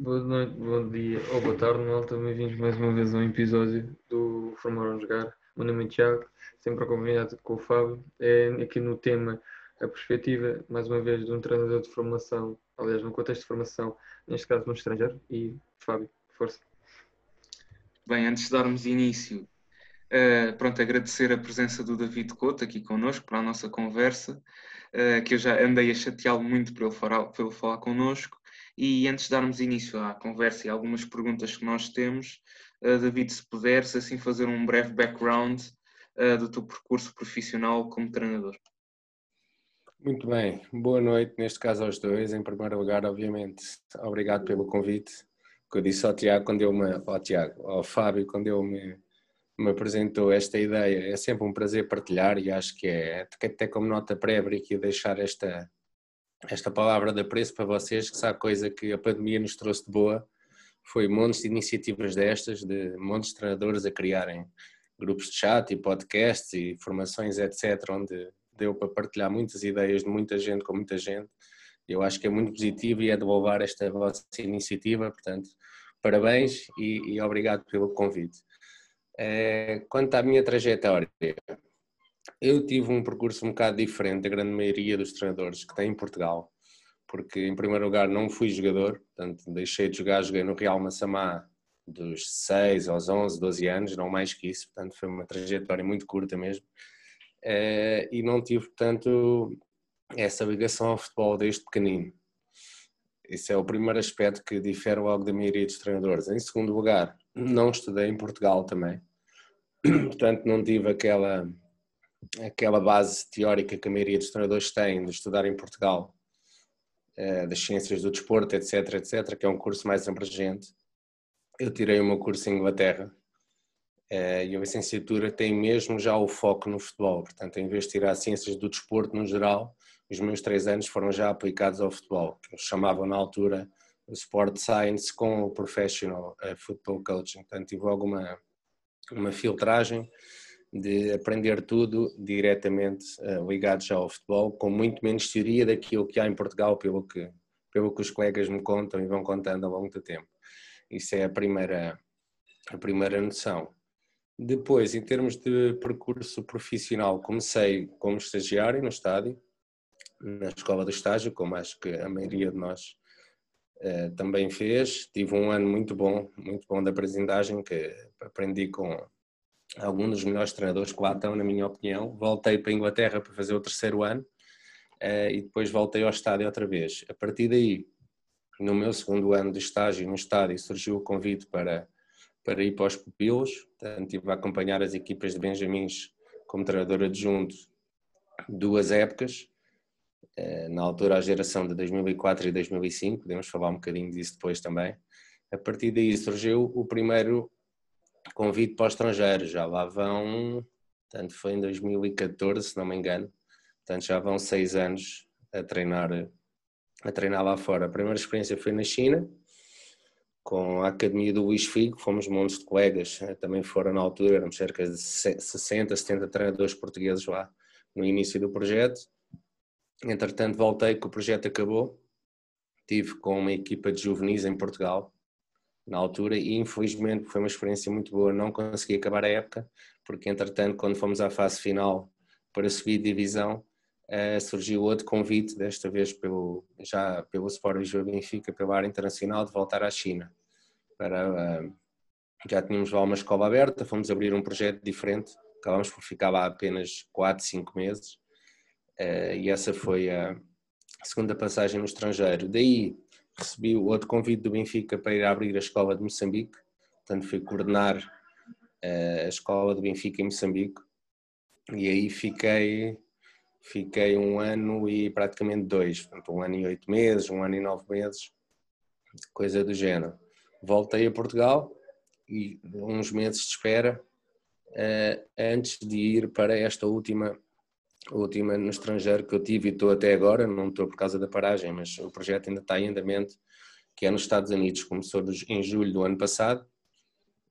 Boa noite, bom dia ou boa tarde, malta. Bem-vindos mais uma vez a um episódio do Formaram Jogar. Meu nome é Tiago, sempre acompanhado com o Fábio. É aqui no tema a perspectiva, mais uma vez, de um treinador de formação, aliás, no contexto de formação, neste caso no estrangeiro. E Fábio, força. Bem, antes de darmos início, uh, pronto, agradecer a presença do David Couto aqui connosco para a nossa conversa, uh, que eu já andei a chateá-lo muito para ele, falar, para ele falar connosco. E antes de darmos início à conversa e algumas perguntas que nós temos, uh, David, se puderes assim fazer um breve background uh, do teu percurso profissional como treinador. Muito bem, boa noite, neste caso aos dois. Em primeiro lugar, obviamente, obrigado pelo convite. Que eu disse ao Tiago quando eu me, ao Tiago, ao Fábio, quando eu me, me apresentou esta ideia, é sempre um prazer partilhar e acho que é, até como nota prévia aqui deixar esta, esta palavra de apreço para vocês, que sabe coisa que a pandemia nos trouxe de boa, foi montes de iniciativas destas, de montes de treinadores a criarem grupos de chat e podcasts e formações, etc., onde deu para partilhar muitas ideias de muita gente com muita gente. Eu acho que é muito positivo e é de louvar esta vossa iniciativa, portanto, parabéns e, e obrigado pelo convite. É, quanto à minha trajetória, eu tive um percurso um bocado diferente da grande maioria dos treinadores que tem em Portugal, porque em primeiro lugar não fui jogador, portanto deixei de jogar, joguei no Real Massamá dos 6 aos 11, 12 anos, não mais que isso, portanto foi uma trajetória muito curta mesmo, eh, e não tive, portanto, essa ligação ao futebol desde pequenino. Esse é o primeiro aspecto que difere logo da maioria dos treinadores. Em segundo lugar, não estudei em Portugal também, portanto não tive aquela aquela base teórica que a maioria dos treinadores têm de estudar em Portugal, eh, das ciências do desporto, etc, etc, que é um curso mais abrangente. Eu tirei o meu curso em Inglaterra eh, e a licenciatura tem mesmo já o foco no futebol, portanto, em vez de tirar ciências do desporto no geral, os meus três anos foram já aplicados ao futebol, que eles chamavam na altura Sport Science com o Professional eh, Football Coaching, portanto, tive alguma uma filtragem de aprender tudo diretamente uh, ligado já ao futebol, com muito menos teoria daquilo que há em Portugal, pelo que, pelo que os colegas me contam e vão contando ao longo do tempo. Isso é a primeira, a primeira noção. Depois, em termos de percurso profissional, comecei como estagiário no estádio, na escola do estágio, como acho que a maioria de nós uh, também fez. Tive um ano muito bom, muito bom da aprendizagem, que aprendi com alguns dos melhores treinadores que lá estão, na minha opinião. Voltei para a Inglaterra para fazer o terceiro ano uh, e depois voltei ao estádio outra vez. A partir daí, no meu segundo ano de estágio no estádio, surgiu o convite para, para ir para os pupilos. Portanto, estive a acompanhar as equipas de Benjamins como treinador adjunto duas épocas. Uh, na altura, a geração de 2004 e 2005, podemos falar um bocadinho disso depois também. A partir daí surgiu o primeiro convite para o estrangeiro, já lá vão, tanto foi em 2014, se não me engano, portanto já vão seis anos a treinar, a treinar lá fora. A primeira experiência foi na China, com a Academia do Luís Figo, fomos montes de colegas, eh, também foram na altura, éramos cerca de 60, 70 treinadores portugueses lá no início do projeto. Entretanto voltei que o projeto acabou, tive com uma equipa de juvenis em Portugal, na altura e infelizmente foi uma experiência muito boa, não consegui acabar a época, porque entretanto quando fomos à fase final para subir de divisão, uh, surgiu outro convite, desta vez pelo, já pelo Sport Lisboa Benfica, pela área internacional, de voltar à China. Para, uh, já tínhamos lá uma escola aberta, fomos abrir um projeto diferente, acabámos por ficar lá apenas 4, 5 meses, uh, e essa foi a segunda passagem no estrangeiro. Daí recebi outro convite do Benfica para ir abrir a escola de Moçambique, portanto fui coordenar eh, a escola do Benfica em Moçambique. E aí fiquei fiquei um ano e praticamente dois, portanto um ano e oito meses, um ano e nove meses, coisa do género. Voltei a Portugal e uns meses de espera uh, antes de ir para esta última a última no estrangeiro que eu tive e estou até agora, não estou por causa da paragem, mas o projeto ainda está em andamento, que é nos Estados Unidos, começou em julho do ano passado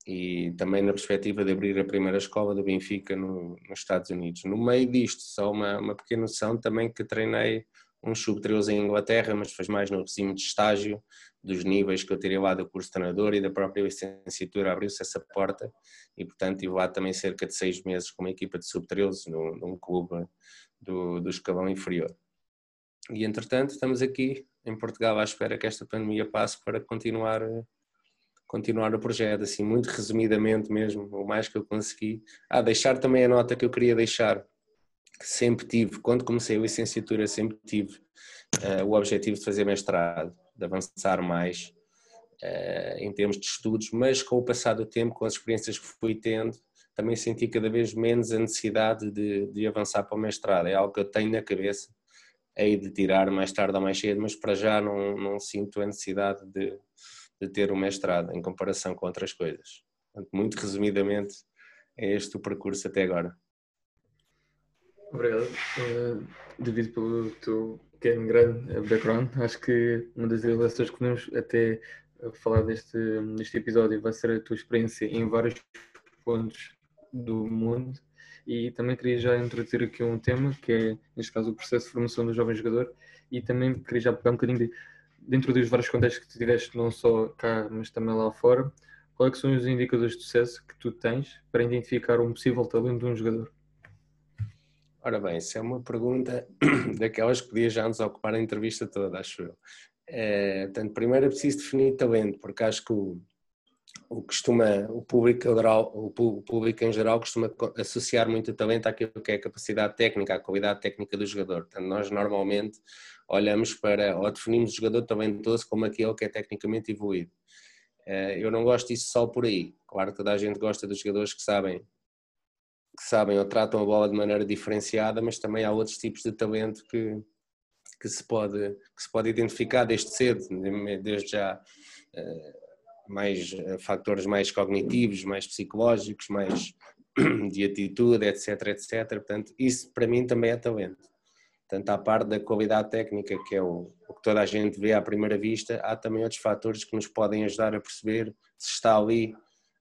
e também na perspectiva de abrir a primeira escola do Benfica no, nos Estados Unidos. No meio disto, só uma, uma pequena noção também que treinei um sub-13 em Inglaterra, mas foi mais no regime de estágio, dos níveis que eu tirei lá do curso de treinador e da própria licenciatura abriu-se essa porta e portanto tive lá também cerca de seis meses com uma equipa de sub-13 num, num clube do, do escalão inferior. E entretanto estamos aqui em Portugal à espera que esta pandemia passe para continuar continuar o projeto, assim, muito resumidamente mesmo, o mais que eu consegui. Ah, deixar também a nota que eu queria deixar, que sempre tive, quando comecei a licenciatura, sempre tive uh, o objetivo de fazer mestrado, de avançar mais uh, em termos de estudos, mas com o passar do tempo, com as experiências que fui tendo, também senti cada vez menos a necessidade de, de avançar para o mestrado. É algo que eu tenho na cabeça, hei de tirar mais tarde ou mais cedo, mas para já não, não sinto a necessidade de, de ter o mestrado em comparação com outras coisas. muito resumidamente, é este o percurso até agora. Obrigado. Uh, pelo teu pequeno grande background, acho que uma das relações que podemos até falar deste, neste episódio vai ser a tua experiência em vários pontos do mundo. E também queria já introduzir aqui um tema que é, neste caso, o processo de formação do jovem jogador. E também queria já pegar um bocadinho de, dentro dos vários contextos que tiveste, não só cá, mas também lá fora, quais é são os indicadores de sucesso que tu tens para identificar um possível talento de um jogador? Ora bem, isso é uma pergunta daquelas que podia já nos ocupar a entrevista toda, acho eu. É, portanto, primeiro é preciso definir talento, porque acho que o, o, costuma, o, público o público em geral costuma associar muito o talento àquilo que é a capacidade técnica, à qualidade técnica do jogador. Portanto, nós normalmente olhamos para, ou definimos o jogador talentoso como aquele que é tecnicamente evoluído. É, eu não gosto disso só por aí. Claro que toda a gente gosta dos jogadores que sabem que sabem ou tratam a bola de maneira diferenciada, mas também há outros tipos de talento que, que, se, pode, que se pode identificar desde cedo, desde já eh, mais eh, fatores mais cognitivos, mais psicológicos, mais de atitude, etc, etc. Portanto, isso para mim também é talento. Portanto, à parte da qualidade técnica, que é o, o, que toda a gente vê à primeira vista, há também outros fatores que nos podem ajudar a perceber se está ali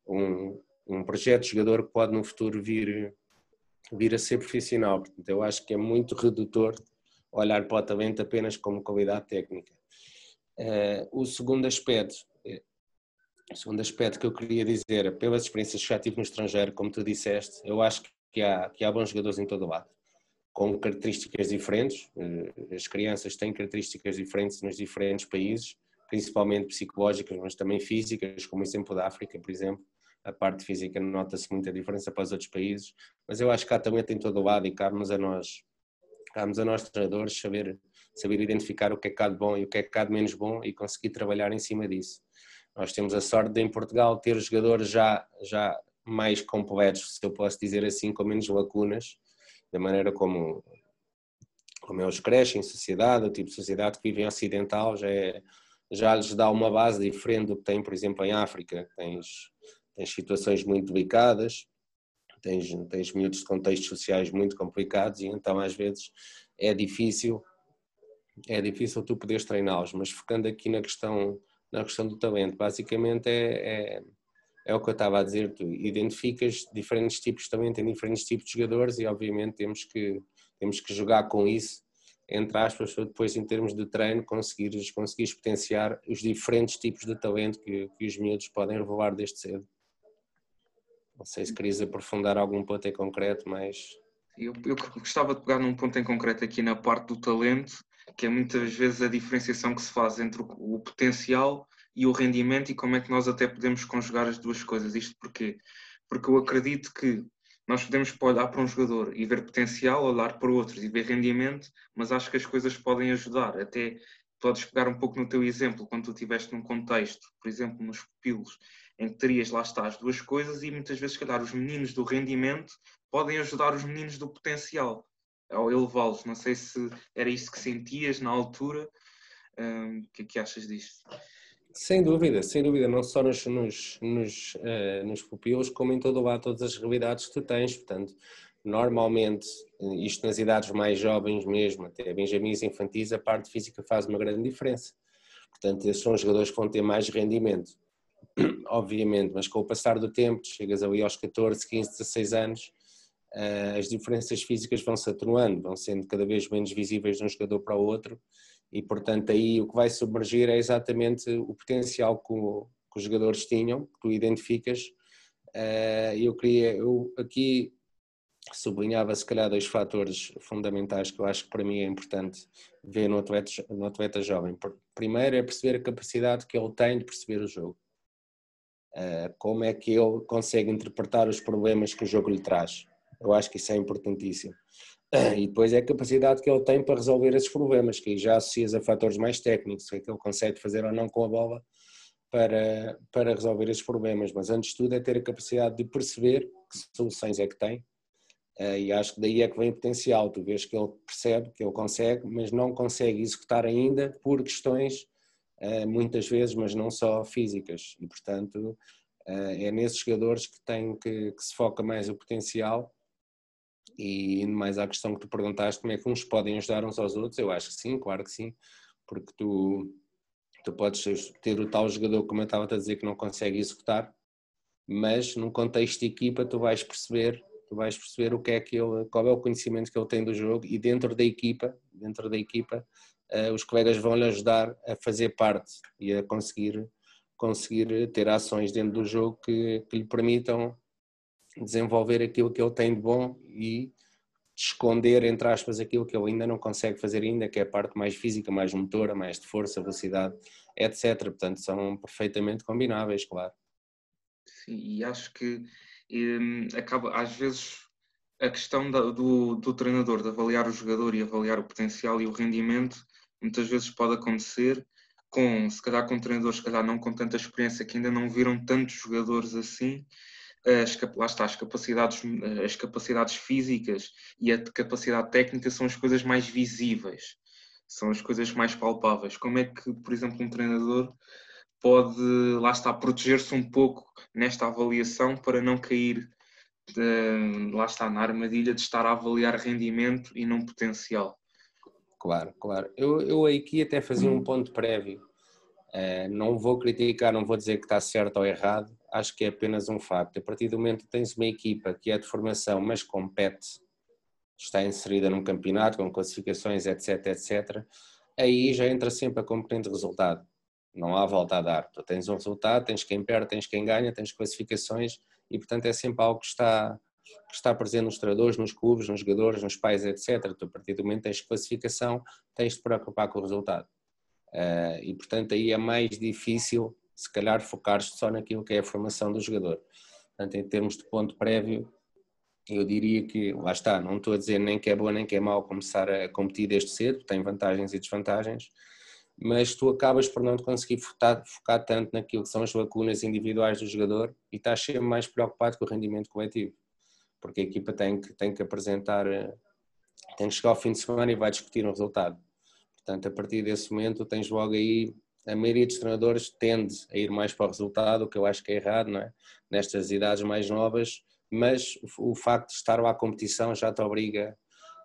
um, um projeto de jogador que pode no futuro vir, vir a ser profissional. Portanto, eu acho que é muito redutor olhar para o talento apenas como qualidade técnica. Uh, o segundo aspecto, o segundo aspecto que eu queria dizer, pelas experiências que já tive no estrangeiro, como tu disseste, eu acho que há, que há bons jogadores em todo o lado, com características diferentes. Eh, as crianças têm características diferentes nos diferentes países, principalmente psicológicas, mas também físicas, como o exemplo da África, por exemplo a parte física nota-se muita diferença para os outros países, mas eu acho que há também tem todo o lado e cabe-nos a nós, cabe a nós treinadores saber, saber identificar o que é de bom e o que é de menos bom e conseguir trabalhar em cima disso. Nós temos a sorte de em Portugal ter jogadores já, já mais completos, se eu posso dizer assim, com menos lacunas, da maneira como, como eles crescem em sociedade, o tipo de sociedade que vivem ocidental já, é, já lhes dá uma base diferente do que tem, por exemplo, em África. Tens tens situações muito delicadas, tens, tens miúdos de contextos sociais muito complicados e então às vezes é difícil é difícil tu poderes treiná-los, mas focando aqui na questão, na questão do talento, basicamente é, é, é, o que eu estava a dizer, tu identificas diferentes tipos de talento em diferentes tipos de jogadores e obviamente temos que, temos que jogar com isso, entre aspas, para depois em termos de treino conseguires, conseguires potenciar os diferentes tipos de talento que, que os miúdos podem revelar desde cedo. Não sei se querias aprofundar algum ponto em concreto, mas. Eu, eu gostava de pegar num ponto em concreto aqui na parte do talento, que é muitas vezes a diferenciação que se faz entre o, o potencial e o rendimento e como é que nós até podemos conjugar as duas coisas. Isto porquê? Porque eu acredito que nós podemos olhar para um jogador e ver potencial, olhar para outros e ver rendimento, mas acho que as coisas podem ajudar. Até podes pegar um pouco no teu exemplo, quando tu estiveste num contexto, por exemplo, nos pupilos, em que terias lá está as duas coisas e muitas vezes, se calhar, os meninos do rendimento podem ajudar os meninos do potencial ao elevá-los. Não sei se era isso que sentias na altura. Um, o que é que achas disto? Sem dúvida, sem dúvida, não só nos, nos, nos, uh, nos pupilos, como em todo o lado, todas as realidades que tu tens. Portanto, normalmente, isto nas idades mais jovens mesmo, até benjamins infantis, a parte física faz uma grande diferença. Portanto, esses são os jogadores que vão ter mais rendimento. obviamente, mas com o passar do tempo, chegas ali aos 14, 15, 16 anos, as diferenças físicas vão se atenuando, vão sendo cada vez menos visíveis de um jogador para o outro e, portanto, aí o que vai submergir é exatamente o potencial que, o, que os jogadores tinham, que tu identificas. Eu queria, eu aqui sublinhava se calhar dois fatores fundamentais que eu acho que para mim é importante ver no atleta, no atleta jovem. Primeiro é perceber a capacidade que ele tem de perceber o jogo. Como é que ele consegue interpretar os problemas que o jogo lhe traz. Eu acho que isso é importantíssimo. E depois é a capacidade que ele tem para resolver esses problemas, que já associas a fatores mais técnicos, o que é que ele consegue fazer ou não com a bola para, para resolver esses problemas. Mas antes de tudo é ter a capacidade de perceber que soluções é que tem. E acho que daí é que vem o potencial. Tu vês que ele percebe, que ele consegue, mas não consegue executar ainda por questões, muitas vezes, mas não só físicas. E portanto é nesses jogadores que, tem que, que se foca mais o potencial. E indo mais à questão que tu perguntaste, como é que uns podem ajudar uns aos outros, eu acho que sim, claro que sim, porque tu, tu podes ter o tal jogador, como eu estava a dizer, que não consegue executar, mas num contexto de equipa tu vais perceber, tu vais perceber o que é que ele, qual é o conhecimento que ele tem do jogo. E dentro da equipa, dentro da equipa, os colegas vão lhe ajudar a fazer parte e a conseguir conseguir ter ações dentro do jogo que, que lhe permitam desenvolver aquilo que ele tem de bom e esconder, entre aspas, aquilo que ele ainda não consegue fazer ainda, que é a parte mais física, mais motora, mais de força, velocidade, etc. Portanto, são perfeitamente combináveis, claro. Sim, e acho que hum, acaba, às vezes, a questão da, do, do treinador de avaliar o jogador e avaliar o potencial e o rendimento, muitas vezes pode acontecer com, se calhar com treinadores, se calhar não com tanta experiência, que ainda não viram tantos jogadores assim, as, lá está, as capacidades, as capacidades físicas e a capacidade técnica são as coisas mais visíveis, são as coisas mais palpáveis. Como é que, por exemplo, um treinador pode, lá está, proteger-se um pouco nesta avaliação para não cair, de, lá está, na armadilha de estar a avaliar rendimento e não potencial? Claro, claro. Eu, eu aqui até fazia um ponto prévio. Uh, não vou criticar, não vou dizer que está certo ou errado, acho que é apenas um facto. A partir do momento que tens uma equipa que é de formação, mas compete, está inserida num campeonato, com classificações, etc, etc, aí já entra sempre a componente de resultado. Não há volta a dar. Tu tens um resultado, tens quem perde, tens quem ganha, tens classificações e, portanto, é sempre algo que está, que está presente nos treinadores, nos clubes, nos jogadores, nos pais, etc. Tu, a partir do momento que tens classificação, tens de preocupar com o resultado. Uh, e, portanto, aí é mais difícil se calhar focar-se só naquilo que é a formação do jogador. Portanto, em termos de ponto prévio, eu diria que, lá está, não estou a dizer nem que é bom nem que é mau começar a competir desde cedo, tem vantagens e desvantagens, mas tu acabas por não conseguir focar, focar tanto naquilo que são as lacunas individuais do jogador e estás sempre mais preocupado com o rendimento coletivo, porque a equipa tem que, tem que apresentar, tem que chegar ao fim de semana e vai discutir um resultado. Portanto, a partir desse momento tens logo aí a maioria dos treinadores tende a ir mais para o resultado, o que eu acho que é errado, não é? Nestas idades mais novas, mas o, facto de estar lá à competição já te obriga,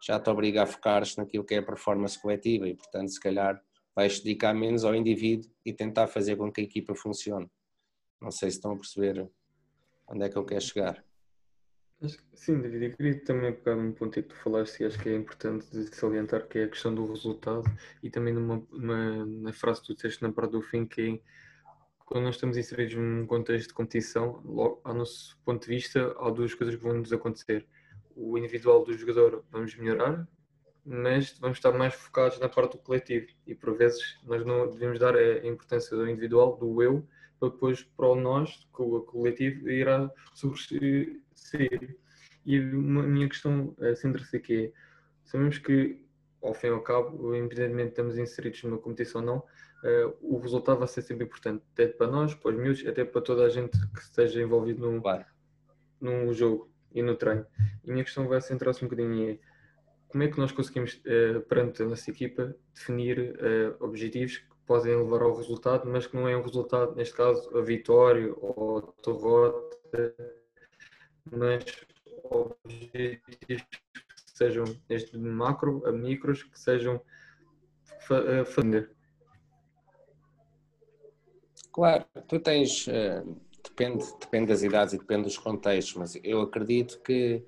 já te obriga a focar-se naquilo que é a performance coletiva e, portanto, se calhar vais dedicar menos ao indivíduo e tentar fazer com que a equipa funcione. Não sei se estão a perceber onde é que eu quero chegar. Sim, David, eu queria também pegar um ponto que tu falaste e acho que é importante salientar que é a questão do resultado e também numa, numa, na frase que tu disseste na parte do fim que é quando nós estamos inseridos num contexto de competição, logo, ao nosso ponto de vista, há duas coisas que vão nos acontecer. O individual do jogador vamos melhorar, mas vamos estar mais focados na parte do coletivo e por vezes nós não devemos dar a importância do individual, do eu, para depois para o nós, o coletivo, irá sobressair sair. E uma minha questão é centra-se aqui é, sabemos que, ao fim e ao cabo, independentemente de estamos inseridos numa competição ou não, uh, o resultado vai ser sempre importante, até para nós, para os miúdos, até para toda a gente que esteja envolvido no, claro. no jogo e no treino. E a minha questão vai centrar-se um bocadinho em como é que nós conseguimos, uh, perante a nossa equipa, definir uh, objetivos que podem levar ao resultado, mas que não é um resultado, neste caso, a vitória ou a derrota, mas que sejam este macro a micros que sejam fazer. Claro, tu tens, uh, depende, depende das idades e depende dos contextos, mas eu acredito que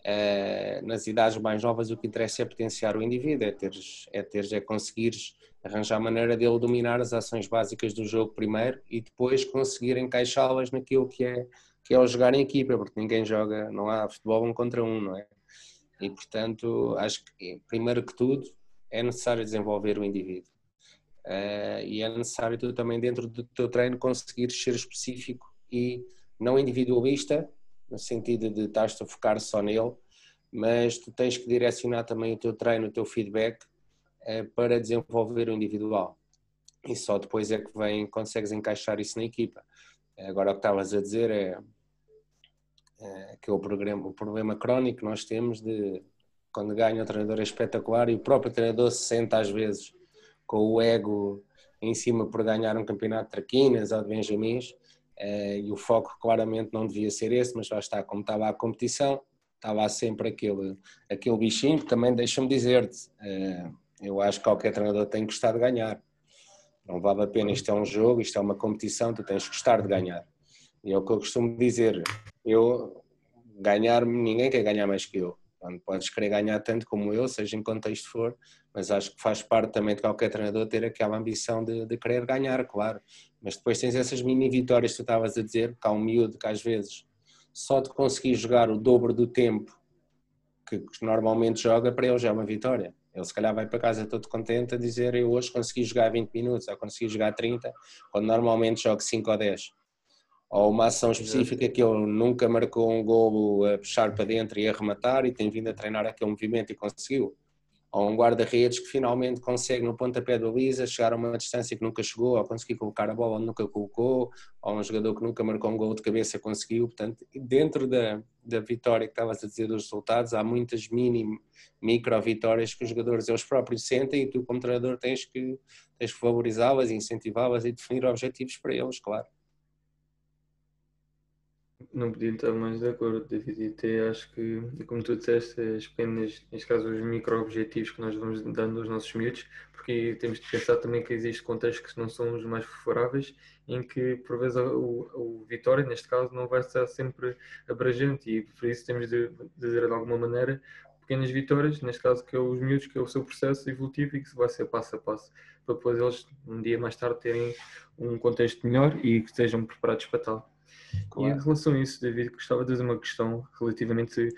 Uh, nas idades mais novas o que interessa é potenciar o indivíduo, é teres, é, teres, é conseguires arranjar maneira dele dominar as ações básicas do jogo primeiro e depois conseguir encaixá-las naquilo que é, que é o jogar em equipa, porque ninguém joga, não há futebol um contra um, não é? E portanto, acho que primeiro que tudo é necessário desenvolver o indivíduo. Uh, e é necessário tu também dentro do teu treino conseguir ser específico e não individualista, no sentido de estás a focar só nele, mas tu tens que direcionar também o teu treino, o teu feedback uh, para desenvolver o individual. E só depois é que vem, consegues encaixar isso na equipa. Agora o que estavas a dizer é, é que é o, programa, o problema crónico que nós temos de quando ganha o treinador é espetacular e o próprio treinador se senta às vezes com o ego em cima por ganhar um campeonato de traquinas ou de benjamins eh, e o foco claramente não devia ser esse, mas lá está, como estava a competição, estava sempre aquele, aquele bichinho que também deixa-me dizer-te, eh, eu acho que qualquer treinador tem que gostar de ganhar. Não vale a pena, isto é um jogo, isto é uma competição, tu tens que gostar de ganhar. E é o que eu costumo dizer, eu ganhar, ninguém quer ganhar mais que eu. Podes querer ganhar tanto como eu, seja em contexto for, mas acho que faz parte também de qualquer treinador ter aquela ambição de, de querer ganhar, claro. Mas depois tens essas mini vitórias que tu estavas a dizer, que há um miúdo que às vezes só de conseguir jogar o dobro do tempo que normalmente joga, para ele já é uma vitória. Ele se calhar vai para casa todo contente a dizer eu hoje consegui jogar 20 minutos, ou consegui jogar 30, quando normalmente jogo 5 ou 10 ou uma ação específica que ele nunca marcou um golo a puxar para dentro e a rematar e tem vindo a treinar aquele movimento e conseguiu. Ou um guarda-redes que finalmente consegue no pontapé da baliza chegar a uma distância que nunca chegou, ou conseguir colocar a bola onde nunca colocou, ou um jogador que nunca marcou um gol de cabeça conseguiu. Portanto, dentro da, da vitória que estavas a dizer dos resultados, há muitas mini, micro vitórias que os jogadores eles próprios sentem e tu como treinador tens que, tens que valorizá-las, incentivá-las e definir objetivos para eles, claro. Não podia estar mais de acordo, David. Até acho que, como tu disseste, as pequenas, neste caso, os micro-objetivos que nós vamos dando aos nossos miúdos, porque temos de pensar também que existem contextos que não são os mais favoráveis, em que, por vezes, o, o Vitória, neste caso, não vai estar sempre abrangente e por isso temos de dizer de alguma maneira pequenas vitórias, neste caso, que é os miúdos, que é o seu processo evolutivo e que vai ser passo a passo, para depois eles, um dia mais tarde, terem um contexto melhor e que estejam preparados para tal. Claro. E em relação a isso, David, gostava de fazer uma questão relativamente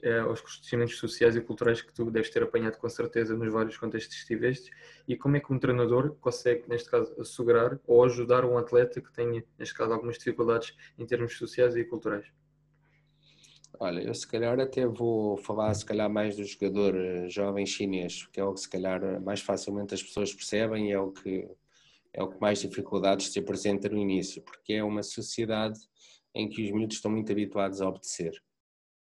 eh, aos crescimentos sociais e culturais que tu deves ter apanhado com certeza nos vários contextos que estiveste e como é que um treinador consegue, neste caso, assegurar ou ajudar um atleta que tenha, neste caso, algumas dificuldades em termos sociais e culturais? Olha, eu se calhar até vou falar se calhar mais do jogador eh, jovem chinês, que é o que se calhar mais facilmente as pessoas percebem e é o que é o que mais dificuldades se apresenta no início, porque é uma sociedade em que os miúdos estão muito habituados a obedecer.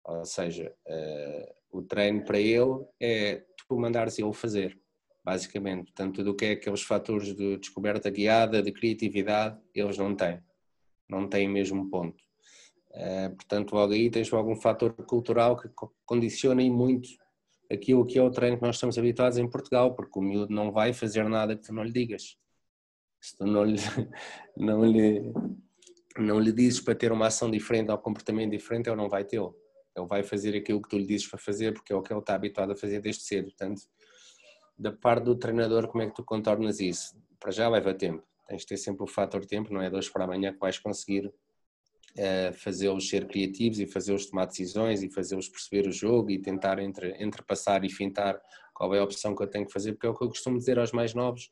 Ou seja, uh, o treino para ele é tu mandares ele fazer, basicamente. Portanto, tudo o que é aqueles fatores de descoberta guiada, de criatividade, eles não têm. Não têm mesmo ponto. Uh, portanto, logo aí tens algum fator cultural que condiciona muito aquilo que é o treino que nós estamos habituados em Portugal, porque o miúdo não vai fazer nada que tu não lhe digas. Se tu não lhe, não lhe não lhe dizes para ter uma ação diferente ou um comportamento diferente, ele não vai tê-lo. Ele vai fazer aquilo que tu lhe dizes para fazer, porque é o que ele está habituado a fazer desde cedo. Portanto, da parte do treinador, como é que tu contornas isso? Para já leva tempo. Tens de ter sempre o fator tempo, não é dois para amanhã que vais conseguir uh, fazê-los ser criativos e fazê-los tomar decisões e fazê-los perceber o jogo e tentar entre, entrepassar e fintar qual é a opção que eu tenho que fazer, porque é o que eu costumo dizer aos mais novos,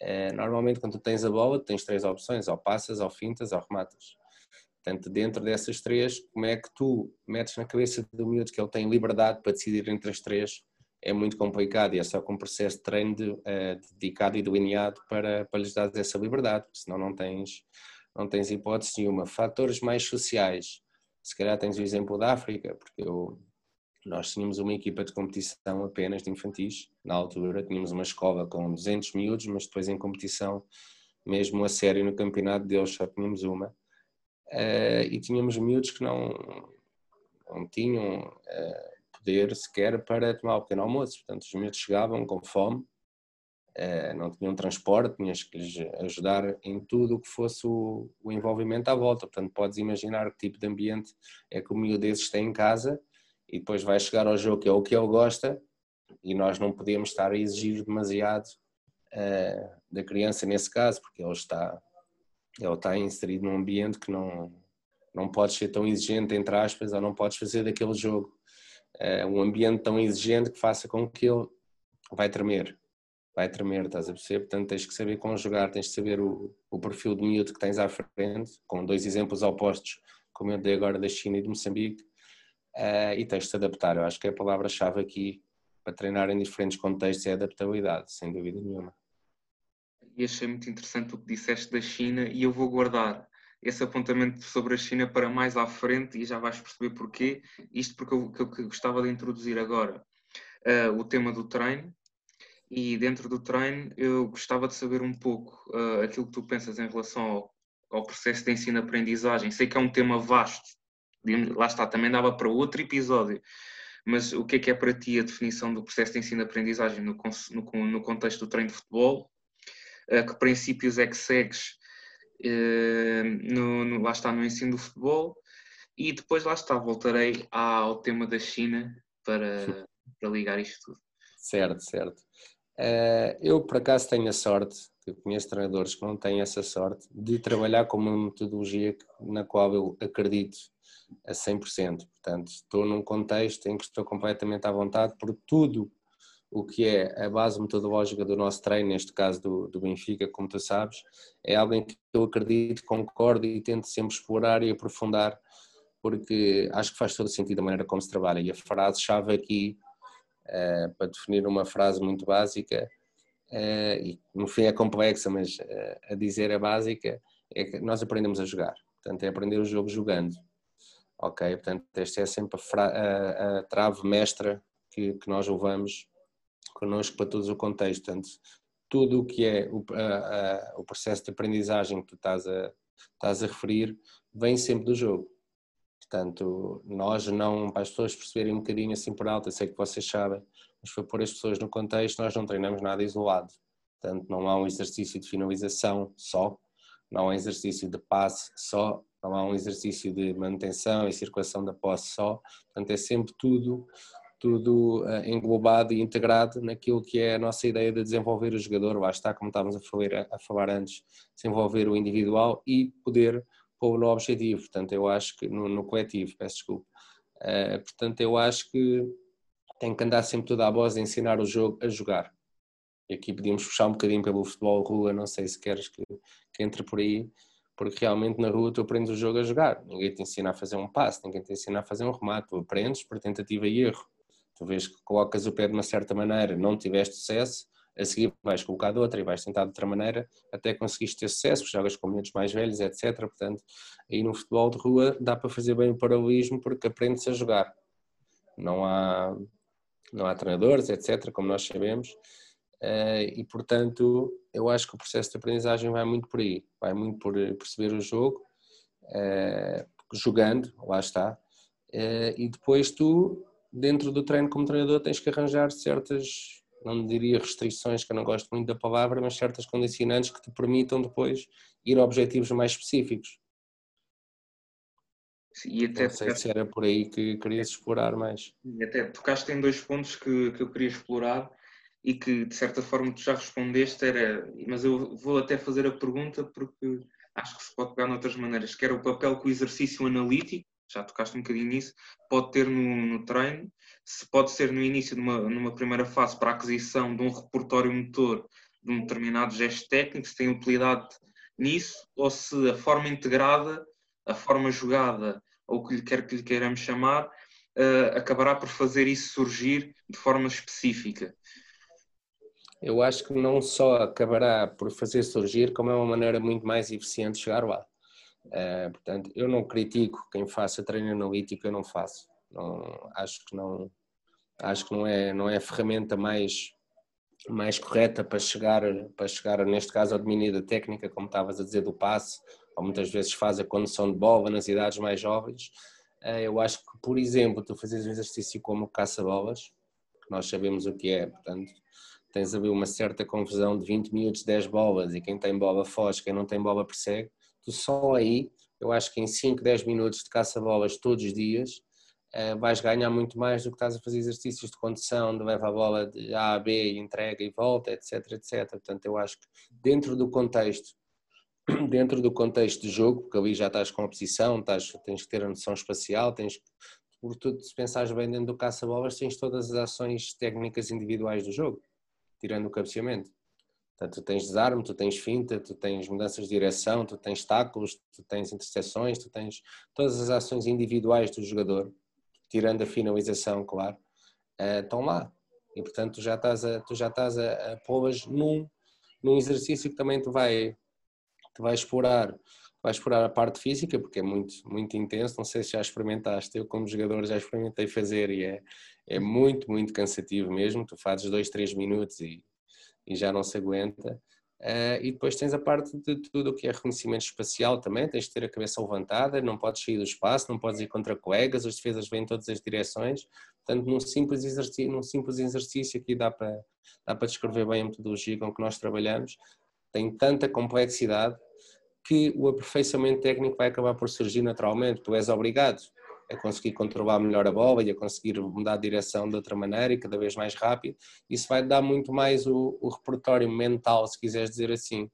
é, normalmente quando tens a bola, tens três opções, ou passas, ou fintas, ou rematas. Portanto, dentro dessas três, como é que tu metes na cabeça do miúdo que ele tem liberdade para decidir entre as três, é muito complicado e é só com um processo de treino de, uh, dedicado e delineado para, para lhes dar essa liberdade, senão não tens, não tens hipótese nenhuma. Fatores mais sociais, se calhar tens o exemplo da África, porque eu nós tínhamos uma equipa de competição apenas de infantis, na altura, tínhamos uma escola com 200 miúdos, mas depois em competição, mesmo a sério no campeonato deles, só tínhamos uma. Uh, e tínhamos miúdos que não, não tinham uh, poder sequer para tomar o pequeno almoço, portanto, os miúdos chegavam com fome, uh, não tinham transporte, tinhas que lhes ajudar em tudo o que fosse o, o envolvimento à volta. Portanto, podes imaginar que tipo de ambiente é que o miúdo desses tem em casa e depois vai chegar ao jogo que é o que ele gosta e nós não podemos estar a exigir demasiado uh, da criança nesse caso, porque ele está, ele está inserido num ambiente que não, não pode ser tão exigente, entre aspas, ou não podes fazer daquele jogo uh, um ambiente tão exigente que faça com que ele vai tremer, vai tremer, estás a perceber? Portanto, tens que saber conjugar, tens que saber o, o perfil de miúdo que tens à frente, com dois exemplos opostos, como eu dei agora da China e de Moçambique, uh, e tens de te adaptar. Eu acho que a palavra-chave aqui para treinar em diferentes contextos é adaptabilidade, sem dúvida nenhuma. E achei muito interessante o que disseste da China e eu vou guardar esse apontamento sobre a China para mais à frente e já vais perceber porquê. Isto porque eu, que eu gostava de introduzir agora uh, o tema do treino e dentro do treino eu gostava de saber um pouco uh, aquilo que tu pensas em relação ao, ao processo de ensino-aprendizagem. Sei que é um tema vasto, lá está, também dava para outro episódio, mas o que é que é para ti a definição do processo de ensino-aprendizagem no, no, no, contexto do treino de futebol? Uh, que princípios é que segues uh, no, no, lá está, no ensino do futebol? E depois lá está, voltarei ao tema da China para, para ligar isto tudo. Certo, certo. Uh, eu por acaso tenho a sorte, eu conheço treinadores que não têm essa sorte, de trabalhar com uma metodologia na qual eu acredito a 100%. Portanto, estou num contexto em que estou completamente à vontade por tudo o que é a base metodológica do nosso treino, neste caso do, do Benfica, como tu sabes, é algo em que eu acredito, concordo e tento sempre explorar e aprofundar, porque acho que faz todo sentido a maneira como se trabalha. E a frase-chave aqui, uh, para definir uma frase muito básica, uh, e no fim é complexa, mas uh, a dizer a básica, é que nós aprendemos a jogar. Portanto, é aprender o jogo jogando ok? Portanto, esta é sempre a, a, a trave mestra que, que, nós levamos connosco para todo o contexto. Portanto, tudo o que é o, a, o processo de aprendizagem que tu estás a, estás a referir vem sempre do jogo. Portanto, nós não, para as pessoas perceberem um bocadinho assim por alto, eu sei que vocês sabem, mas foi pôr as pessoas no contexto, nós não treinamos nada isolado. Portanto, não há um exercício de finalização só, não há um exercício de passe só, não há um exercício de manutenção e circulação da posse só, portanto é sempre tudo tudo uh, englobado e integrado naquilo que é a nossa ideia de desenvolver o jogador, lá está, como estávamos a falar, a falar antes, desenvolver o individual e poder pôr no objetivo, portanto eu acho que, no, no coletivo, peço desculpa, uh, portanto eu acho que tem que andar sempre tudo à voz a ensinar o jogo a jogar. E aqui podíamos puxar um bocadinho pelo futebol rua, não sei se queres que, que entre por aí, porque realmente na rua tu aprendes o jogo a jogar. Ninguém te ensina a fazer um passe, ninguém te ensina a fazer um remate. Tu aprendes por tentativa e erro. Tu vês que colocas o pé de uma certa maneira, não tiveste sucesso, a seguir vais colocar de outra e vais tentar de outra maneira até conseguiste ter sucesso, jogas com miúdos mais velhos, etc. Portanto, aí no futebol de rua dá para fazer bem o paralelismo porque aprendes a jogar. Não há, não há treinadores, etc., como nós sabemos, e portanto eu acho que o processo de aprendizagem vai muito por aí, vai muito por perceber o jogo, eh, jogando, lá está, eh, e depois tu, dentro do treino como treinador, tens que arranjar certas, não diria restrições, que eu não gosto muito da palavra, mas certas condicionantes que te permitam depois ir a objetivos mais específicos. E até não sei se era por aí que querias explorar mais. E até tocaste em dois pontos que, que eu queria explorar e que de certa forma tu já respondeste, era, mas eu vou até fazer a pergunta porque acho que se pode pegar noutras maneiras, que era o papel que o exercício analítico, já tocaste um bocadinho nisso, pode ter no, no treino, se pode ser no início de uma, numa primeira fase para a aquisição de um repertório motor de um determinado gesto técnico, se tem utilidade nisso, ou se a forma integrada, a forma jogada, ou o que lhe quer que lhe queiramos chamar, uh, acabará por fazer isso surgir de forma específica eu acho que não só acabará por fazer surgir, como é uma maneira muito mais eficiente de chegar lá. Uh, portanto, eu não critico quem faça treino analítico, eu não faço. Não, acho que não, acho que não é, não é a ferramenta mais mais correta para chegar, para chegar neste caso ao domínio da técnica, como estavas a dizer do passe, ou muitas vezes faz a condução de bola nas idades mais jovens. Uh, eu acho que, por exemplo, tu fazes um exercício como caça-bolas, que nós sabemos o que é, portanto, tens ali uma certa confusão de 20 minutos, 10 bolas e quem tem bola foge, quem não tem bola persegue, tu só aí, eu acho que em 5, 10 minutos de caça-bolas todos os dias, uh, vais ganhar muito mais do que estás a fazer exercícios de condução, de leva a bola de A a B, entrega e volta, etc, etc. Portanto, eu acho que dentro do contexto, dentro do contexto de jogo, porque ali já estás com a posição, estás, tens que ter a noção espacial, tens tudo se pensares bem dentro do caça-bolas, tens todas as ações técnicas individuais do jogo, tirando o cabeceamento. Portanto, tu tens desarme, tu tens finta, tu tens mudanças de direção, tu tens táculos, tu tens interseções, tu tens todas as ações individuais do jogador, tirando a finalização, claro, uh, estão lá. E portanto tu já estás a, tu já estás a, a pô-las num, num exercício que também te vai, te vai explorar vai explorar a parte física porque é muito, muito intenso. Não sei se já experimentaste, eu como jogador já experimentei fazer e é, é muito, muito cansativo mesmo. Tu fazes dois, três minutos e, e já não se aguenta. Uh, e depois tens a parte de tudo o que é reconhecimento espacial também, tens de ter a cabeça levantada, não podes sair do espaço, não podes ir contra colegas, as defesas vêm em todas as direções. Portanto, num simples exercício, num simples exercício aqui dá para, dá para descrever bem a metodologia com que nós trabalhamos, tem tanta complexidade que o aperfeiçoamento técnico vai acabar por surgir naturalmente. Tu és obrigado a conseguir controlar melhor a bola e a conseguir mudar a direção de outra maneira e cada vez mais rápido. Isso vai dar muito mais o, o repertório mental, se quiseres dizer assim,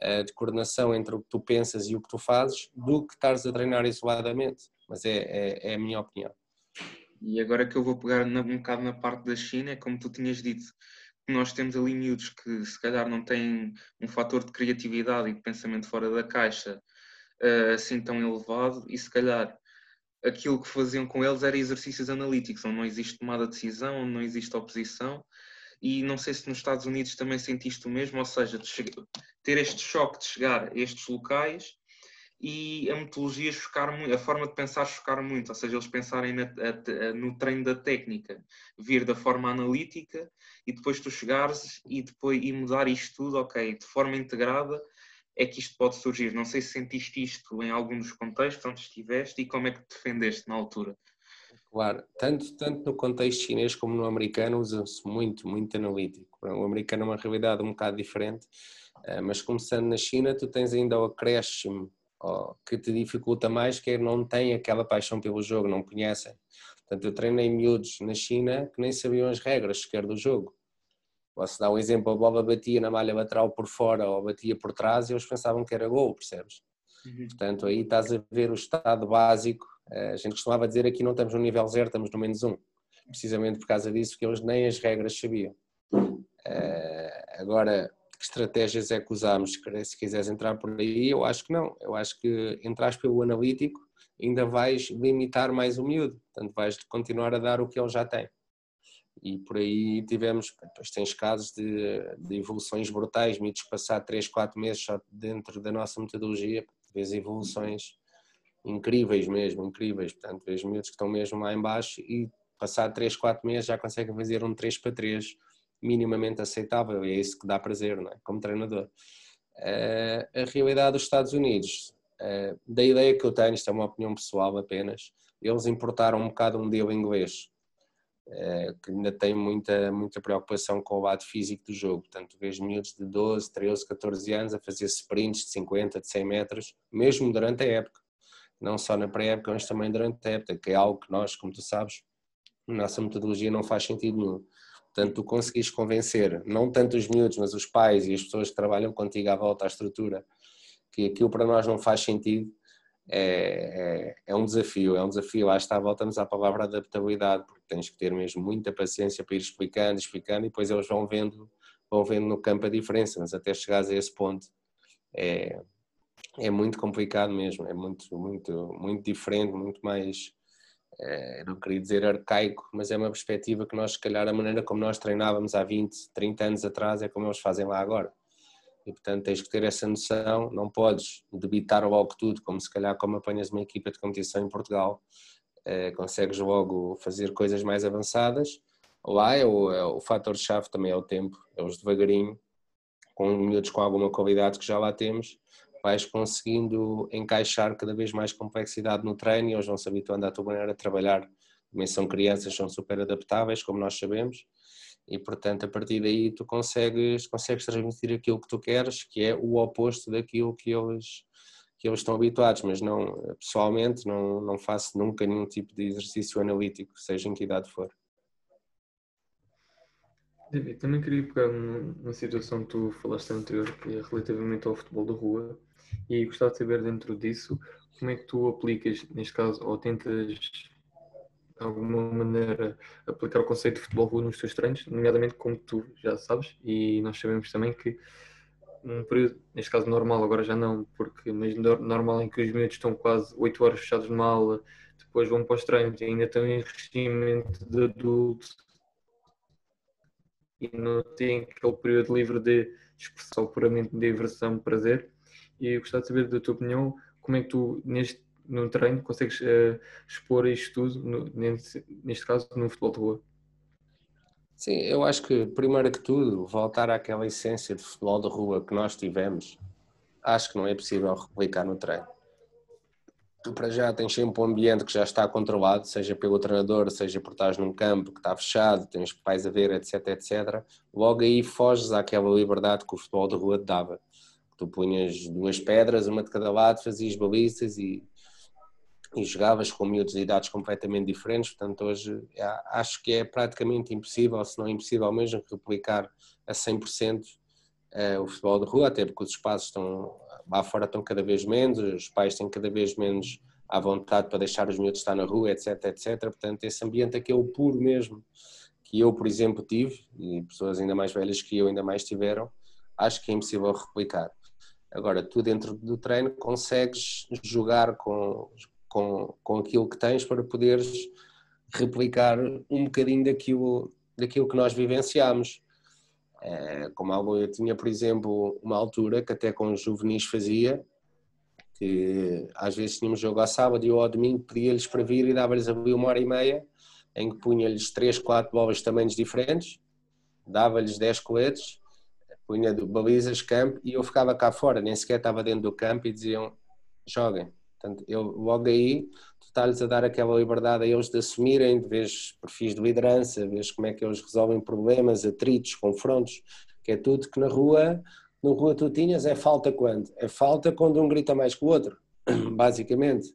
eh, de coordenação entre o que tu pensas e o que tu fazes, do que estares a treinar isoladamente. Mas é, é, é a minha opinião. E agora que eu vou pegar um bocado na parte da China, é como tu tinhas dito, nós temos ali miúdos que se calhar não têm um fator de criatividade e de pensamento fora da caixa uh, assim tão elevado e se calhar aquilo que faziam com eles era exercícios analíticos, onde não existe tomada de decisão, onde não existe oposição e não sei se nos Estados Unidos também sentiste o mesmo, ou seja, ter este choque de chegar a estes locais e a metodologia chocar muito, a forma de pensar chocar muito, ou seja, eles pensarem na, a, a, no treino da técnica, vir da forma analítica e depois tu chegares e depois e mudar isto tudo, ok, de forma integrada é que isto pode surgir. Não sei se sentiste isto em algum dos contextos onde estiveste e como é que te defendeste na altura. Claro, tanto, tanto no contexto chinês como no americano usa-se muito, muito analítico. O americano é uma realidade um bocado diferente, eh, mas começando na China, tu tens ainda o acréscimo que te dificulta mais, que é não têm aquela paixão pelo jogo, não conhecem. Portanto, eu treinei miúdos na China que nem sabiam as regras sequer do jogo. Posso dar um exemplo, a bola batia na malha lateral por fora ou batia por trás e eles pensavam que era gol, percebes? Uhum. Portanto, aí estás a ver o estado básico. Eh, a gente costumava dizer aqui não estamos no nível zero, estamos no menos um. Precisamente por causa disso, que eles nem as regras sabiam. Eh, agora, que estratégias é que usamos? Se quiseres entrar por aí, eu acho que não. Eu acho que entras pelo analítico, ainda vais limitar mais o miúdo, portanto vais continuar a dar o que ele já tem. E por aí tivemos, depois tens casos de, de evoluções brutais, miúdos passar 3, 4 meses só dentro da nossa metodologia, vês evoluções incríveis mesmo, incríveis, portanto vês miúdos que estão mesmo lá embaixo e passar 3, 4 meses já conseguem fazer um 3 para 3 minimamente aceitável e é isso que dá prazer, não é? Como treinador. Uh, a realidade dos Estados Unidos, uh, da ideia que eu tenho, isto é uma opinião pessoal apenas, eles importaram um bocado um modelo inglês, uh, que ainda tem muita, muita preocupação com o lado físico do jogo. Portanto, vejo miúdos de 12, 13, 14 anos a fazer sprints de 50, de 100 metros, mesmo durante a época. Não só na pré-época, mas também durante a época, que é algo que nós, como tu sabes, nossa metodologia não faz sentido nenhum. Portanto, tu conseguis convencer, não tanto os miúdos, mas os pais e as pessoas que trabalham contigo à volta à estrutura, que aquilo para nós não faz sentido, é, é, é, um desafio, é um desafio. Lá está, voltamos à palavra adaptabilidade, porque tens que ter mesmo muita paciência para ir explicando, explicando, e depois eles vão vendo, vão vendo no campo a diferença, mas até chegares a esse ponto é, é muito complicado mesmo, é muito, muito, muito diferente, muito mais é, não queria dizer arcaico, mas é uma perspectiva que nós, se calhar, a maneira como nós treinávamos há 20, 30 anos atrás é como eles fazem lá agora. E, portanto, tens que ter essa noção, não podes debitar logo tudo, como se calhar como apanhas uma equipa de competição em Portugal, é, consegues logo fazer coisas mais avançadas. Lá é o, é o fator-chave também é o tempo, é os devagarinho, com miúdos com alguma qualidade que já lá temos, vais conseguindo encaixar cada vez mais complexidade no treino e eles vão se habituando à tua maneira de trabalhar. Também são crianças, são super adaptáveis, como nós sabemos, e portanto a partir daí tu consegues, consegues transmitir aquilo que tu queres, que é o oposto daquilo que eles, que eles estão habituados, mas não, pessoalmente não, não faço nunca nenhum tipo de exercício analítico, seja em que idade for. David, também queria pegar uma situação que tu falaste anterior, que é relativamente ao futebol de rua, e gostava de saber dentro disso como é que tu aplicas, neste caso, ou tentas de alguma maneira aplicar o conceito de futebol nos teus treinos, nomeadamente como tu já sabes, e nós sabemos também que um período, neste caso normal, agora já não, porque mas normal em que os miúdos estão quase 8 horas fechados numa aula, depois vão para os treinos ainda estão em regimento de adulto e não têm aquele período livre de expressão puramente de diversão, prazer. E eu gostava de saber da tua opinião, como é que tu, neste, no treino, consegues uh, expor isto tudo, no, neste, neste caso, no futebol de rua? Sim, eu acho que, primeiro que tudo, voltar àquela essência de futebol de rua que nós tivemos, acho que não é possível replicar no treino. Tu, para já, tens sempre um ambiente que já está controlado, seja pelo treinador, seja por estar num campo que está fechado, tens pais a ver, etc, etc. Logo aí foges àquela liberdade que o futebol de rua te dava. Tu punhas duas pedras, uma de cada lado, fazias balizas e e jogavas com miúdos de idades completamente diferentes, portanto hoje é, acho que é praticamente impossível, se não impossível mesmo, replicar a 100% eh, o futebol de rua, até porque os espaços estão lá fora estão cada vez menos, os pais têm cada vez menos à vontade para deixar os miúdos estar na rua, etc, etc, portanto esse ambiente aquele puro mesmo, que eu por exemplo tive, e pessoas ainda mais velhas que eu ainda mais tiveram, acho que é impossível replicar. Agora, tu dentro do treino consegues jogar com, com, com aquilo que tens para poderes replicar um bocadinho daquilo, daquilo que nós vivenciamos. É, como algo, eu tinha, por exemplo, uma altura que até com os juvenis fazia, que às vezes tínhamos jogo ao sábado e ao domingo pedia-lhes para vir e dava-lhes ali uma hora e meia, em que punha-lhes três, quatro bolas de tamanhos diferentes, dava-lhes dez coletes, punha balizas, campo, e eu ficava cá fora, nem sequer estava dentro do campo e diziam, joguem. Portanto, eu, logo aí, tu estás a dar aquela liberdade a eles de assumirem, de vez perfis de liderança, vês como é que eles resolvem problemas, atritos, confrontos, que é tudo que na rua, na rua tu tinhas, é falta quando? É falta quando um grita mais que o outro, basicamente.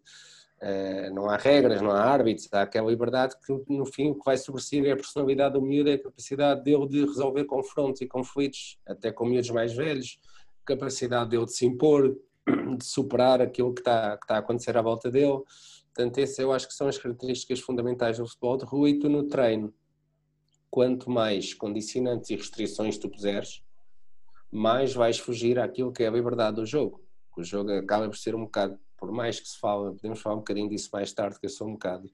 Uh, não há regras, não há árbitros, há aquela liberdade que no fim o que vai sobressair é a personalidade do miúdo, é a capacidade dele de resolver confrontos e conflitos, até com miúdos mais velhos, capacidade dele de se impor, de superar aquilo que está, que está a acontecer à volta dele. Portanto, essas eu acho que são as características fundamentais do futebol de rua e tu no treino, quanto mais condicionantes e restrições tu puseres, mais vais fugir àquilo que é a liberdade do jogo. O jogo acaba por ser um bocado, por mais que se fala, podemos falar um bocadinho disso mais tarde, que eu sou um bocado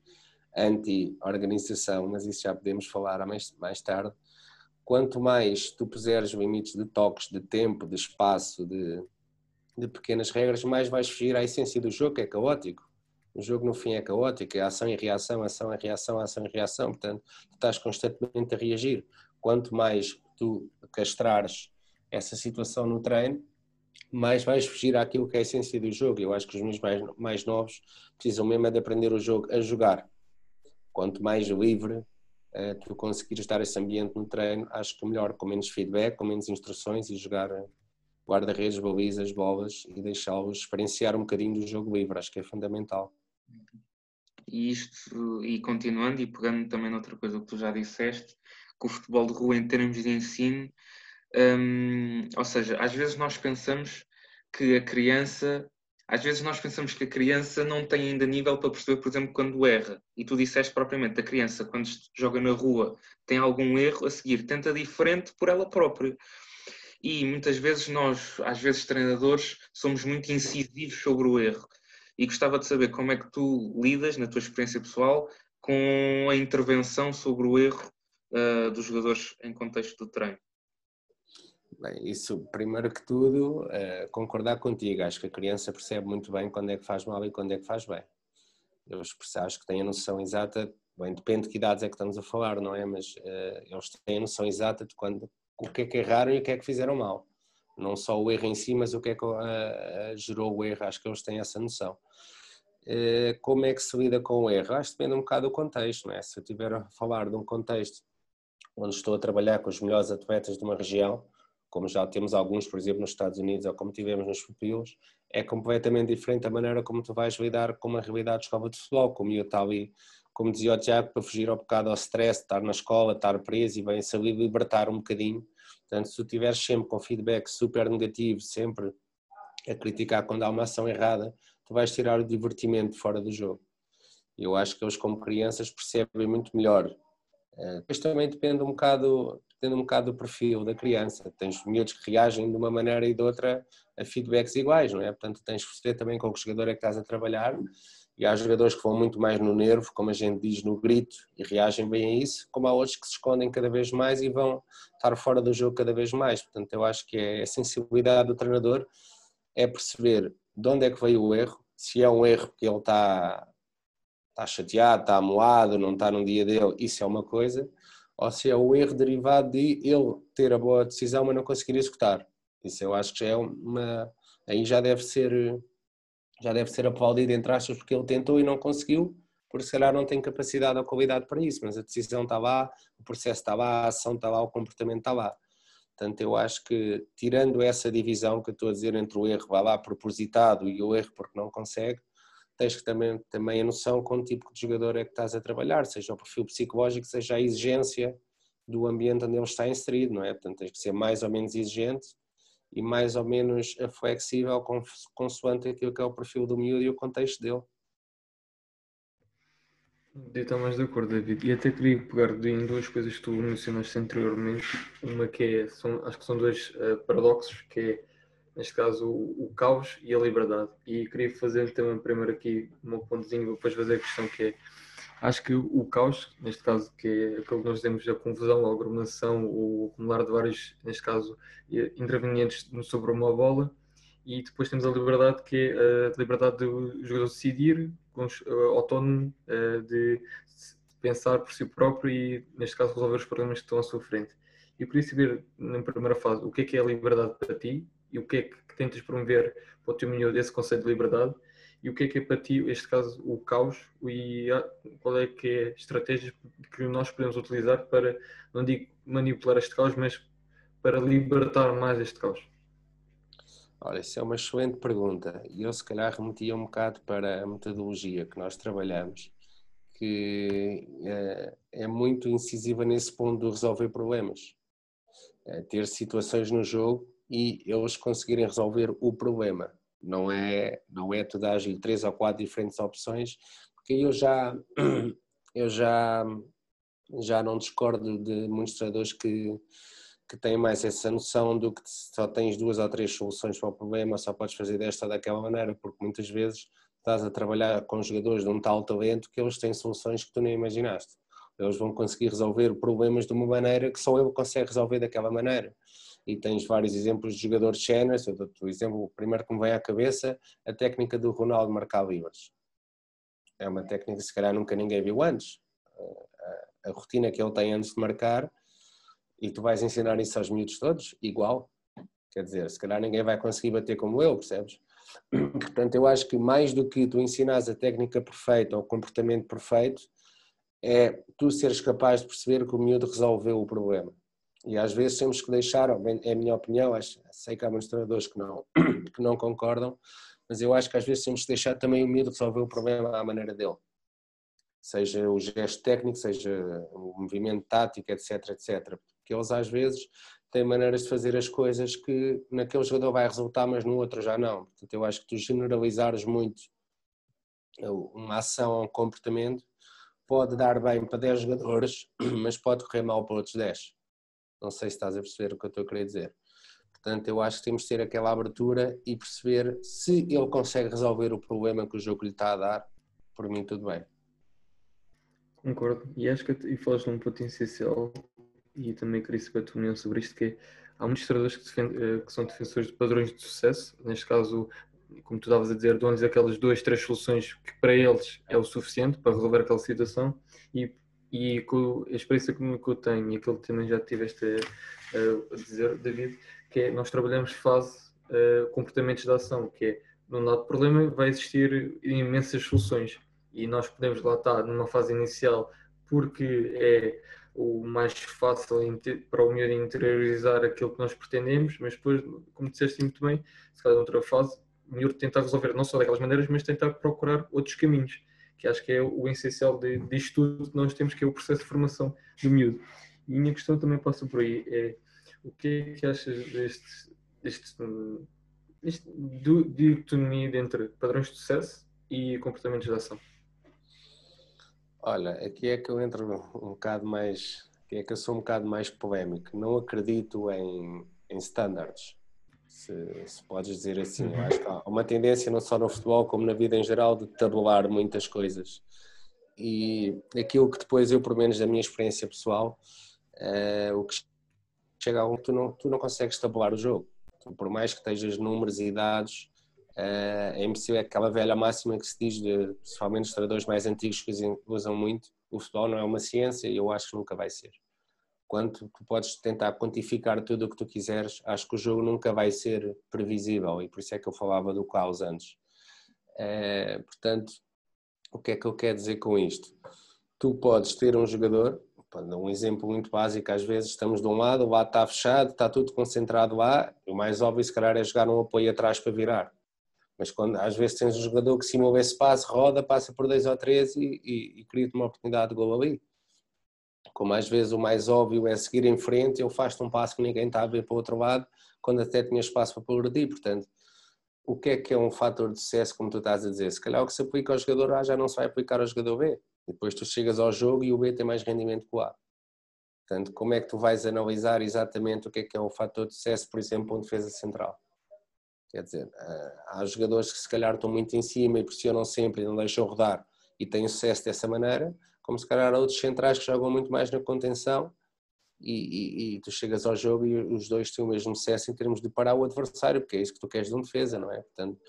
anti-organização, mas isso já podemos falar mais, mais tarde. Quanto mais tu puseres limites de toques, de tempo, de espaço, de, de pequenas regras, mais vais fugir à essência do jogo, que é caótico. O jogo no fim é caótico, é ação e reação, ação e reação, ação e reação, portanto, tu estás constantemente a reagir. Quanto mais tu castrares essa situação no treino, mais vais fugir àquilo que é a essência do jogo. Eu acho que os meus mais, mais novos precisam mesmo é de aprender o jogo a jogar. Quanto mais livre eh, tu conseguires dar esse ambiente no treino, acho que melhor, com menos feedback, com menos instruções e jogar guarda-redes, balizas, bolas e deixá-los experienciar um bocadinho do jogo livre, acho que é fundamental. E isto, e continuando e pegando também noutra coisa que tu já disseste, que o futebol de rua em termos de ensino, ou seja, às vezes nós pensamos que a criança, às vezes nós pensamos que a criança não tem ainda nível para perceber, por exemplo, quando erra. E tu disseste propriamente, a criança quando joga na rua tem algum erro, a seguir tenta diferente por ela própria e muitas vezes nós, às vezes treinadores, somos muito incisivos sobre o erro. E gostava de saber como é que tu lidas, na tua experiência pessoal, com a intervenção sobre o erro uh, dos jogadores em contexto do treino. Bem, isso, primeiro que tudo, uh, concordar contigo. Acho que a criança percebe muito bem quando é que faz mal e quando é que faz bem. Eu acho que têm a noção exata, bem, depende de que idades é que estamos a falar, não é? Mas uh, eles têm a noção exata de quando o que é que erraram e o que é que fizeram mal. Não só o erro em si, mas o que é que uh, gerou o erro. Acho que eles têm essa noção. Como é que se lida com o erro? Acho que depende um bocado do contexto. Não é? Se eu estiver a falar de um contexto onde estou a trabalhar com os melhores atletas de uma região, como já temos alguns, por exemplo, nos Estados Unidos ou como tivemos nos Pupilos, é completamente diferente a maneira como tu vais lidar com uma realidade de escola de futebol, como eu estava ali, como dizia o Tiago, para fugir ao bocado ao stress, estar na escola, estar preso e bem saber libertar um bocadinho. Portanto, se tu estiveres sempre com feedback super negativo, sempre a criticar quando há uma ação errada, tu vais tirar o divertimento fora do jogo. Eu acho que eles, como crianças, percebem muito melhor. Eh, depois também depende um bocado, depende um bocado do perfil da criança. Tens miúdos que reagem de uma maneira e de outra a feedbacks iguais, não é? Portanto, tens que perceber também com que jogador é que estás a trabalhar. E há jogadores que vão muito mais no nervo, como a gente diz, no grito, e reagem bem a isso, como há outros que se escondem cada vez mais e vão estar fora do jogo cada vez mais. Portanto, eu acho que é a sensibilidade do treinador é perceber de onde é que veio o erro, se é um erro porque ele está, está chateado, está amoado, não está no dia dele, isso é uma coisa, ou se é o erro derivado de ele ter a boa decisão, mas não conseguir executar. Isso eu acho que já é uma. Aí já deve ser já deve ser aplaudido entre aspas porque ele tentou e não conseguiu, porque se calhar não tem capacidade ou qualidade para isso, mas a decisão está lá, o processo está lá, a ação está lá, o comportamento está lá. Portanto, eu acho que, tirando essa divisão que eu estou a dizer entre o erro, vá lá, propositado e o erro porque não consegue, tens que também, também a noção com o tipo de jogador é que estás a trabalhar, seja o perfil psicológico, seja a exigência do ambiente onde ele está inserido, não é? Portanto, tens que ser mais ou menos exigente e mais ou menos flexível consoante aquilo que é o perfil do miúdo e o contexto dele. Estou mais de acordo, David. E até queria pegar em duas coisas que tu mencionaste anteriormente. Uma que é, são, acho que são dois uh, paradoxos, que é, neste caso, o, o, caos e a liberdade. E queria fazer também primeiro aqui um pontozinho, depois fazer a questão que é, acho que o caos, neste caso, que é aquilo que nós dizemos da confusão, a aglomeração, o acumular de vários, neste caso, intervenientes sobre uma bola, e depois temos a liberdade, que é a liberdade do jogador decidir, eh, autónomo, eh, de pensar por si próprio e, neste caso, resolver os problemas que estão à sua frente. Eu queria saber, na primeira fase, o que é que é a liberdade para ti e o que é que tentas promover para o teu miúdo esse conceito de liberdade e o que é que é para ti, neste caso, o caos e qual é que é a estratégia que nós podemos utilizar para, não digo manipular este caos, mas para libertar mais este caos? Olha, isso é uma excelente pergunta e eu se calhar remetia um bocado para a metodologia que nós trabalhamos, que é, é muito incisiva nesse ponto de resolver problemas. É ter situações no jogo e eles conseguirem resolver o problema. Não é, não é tu dar três ou quatro diferentes opções, porque eu já, eu já, já não discordo de muitos treinadores que que têm mais essa noção do que só tens duas ou três soluções para o problema, só podes fazer desta ou daquela maneira, porque muitas vezes estás a trabalhar com jogadores de um tal talento que eles têm soluções que tu nem imaginaste. Eles vão conseguir resolver problemas de uma maneira que só ele consegue resolver daquela maneira. E tens vários exemplos de jogadores séniores, eu dou-te o exemplo, o primeiro que me vem à cabeça, a técnica do Ronaldo marcar livres. É uma técnica que se calhar nunca ninguém viu antes. A rotina que ele tem antes de marcar e tu vais ensinar isso aos miúdos todos, igual. Quer dizer, se calhar ninguém vai conseguir bater como eu, percebes? Portanto, eu acho que mais do que tu ensinares a técnica perfeita ou o comportamento perfeito, é tu seres capaz de perceber que o miúdo resolveu o problema. E às vezes temos que deixar, é a minha opinião, acho, sei que há muitos treinadores que não, que não concordam, mas eu acho que às vezes temos que deixar também o miúdo resolver o problema à maneira dele seja o gesto técnico, seja o movimento tático, etc, etc. Porque eles às vezes têm maneiras de fazer as coisas que naquele jogador vai resultar, mas no outro já não. Portanto, eu acho que tu generalizares muito uma ação ou um comportamento pode dar bem para 10 jogadores, mas pode correr mal para outros 10. Não sei se estás a perceber o que eu estou a querer dizer. Portanto, eu acho que temos de ter aquela abertura e perceber se ele consegue resolver o problema que o jogo lhe está a dar, por mim tudo bem. Concordo. E acho que e falas num ponto essencial e também queria saber a tua opinião sobre isto, que é, há muitos treinadores que, defende, eh, que, são defensores de padrões de sucesso, neste caso, como tu estavas a dizer, dão-lhes aquelas duas, três soluções que para eles é o suficiente para resolver aquela situação e, e com a experiência que eu tenho e aquilo que também já tiveste a, dizer, David, que é, nós trabalhamos fase uh, comportamentos de ação, que é, num dado problema vai existir imensas soluções. E nós podemos lá estar numa fase inicial porque é o mais fácil para o miúdo interiorizar aquilo que nós pretendemos, mas depois, como disseste muito bem, se calhar noutra fase, melhor tentar resolver não só daquelas maneiras, mas tentar procurar outros caminhos, que acho que é o essencial de, disto tudo que nós temos, que é o processo de formação do miúdo. E a minha questão também passa por aí, é o que é que achas deste, deste, deste dicotomia entre padrões de sucesso e comportamentos de ação? Olha, aqui é que eu entro um bocado mais, aqui é que eu sou um bocado mais polémico. Não acredito em, em standards se, se podes dizer assim. Eu acho que há uma tendência, não só no futebol, como na vida em geral, de tabular muitas coisas. E aquilo que depois eu, por menos da minha experiência pessoal, uh, o que chega a um, tu não, tu não consegues tabular o jogo. Tu, por mais que estejas números e dados, é impossível, é aquela velha máxima que se diz, de, principalmente os treinadores mais antigos que usam muito, o futebol não é uma ciência e eu acho que nunca vai ser quanto tu podes tentar quantificar tudo o que tu quiseres, acho que o jogo nunca vai ser previsível e por isso é que eu falava do caos antes. É, portanto, o que é que eu quero dizer com isto? Tu podes ter um jogador, um exemplo muito básico, às vezes estamos de um lado, o lado está fechado, está tudo concentrado lá, o mais óbvio se calhar é jogar um apoio atrás para virar. Mas quando às vezes tens um jogador que simula esse passo, roda, passa por dois ou três e, e, e cria-te uma oportunidade de gol ali como às vezes o mais óbvio é seguir em frente, eu faço um passo que ninguém está a ver para o outro lado, quando até tinha espaço para progredir. Portanto, o que é que é um fator de sucesso, como tu estás a dizer? Se calhar o que se aplica ao jogador A já não se vai aplicar ao jogador B. Depois tu chegas ao jogo e o B tem mais rendimento que o A. Portanto, como é que tu vais analisar exatamente o que é que é um fator de sucesso, por exemplo, um defesa central? Quer dizer, ah, há jogadores que se calhar estão muito em cima e pressionam sempre e não deixam rodar e têm sucesso dessa maneira, como se calhar outros centrais que jogam muito mais na contenção e, e, e, tu chegas ao jogo e os dois têm o mesmo sucesso em termos de parar o adversário, porque é isso que tu queres de um defesa, não é? Portanto,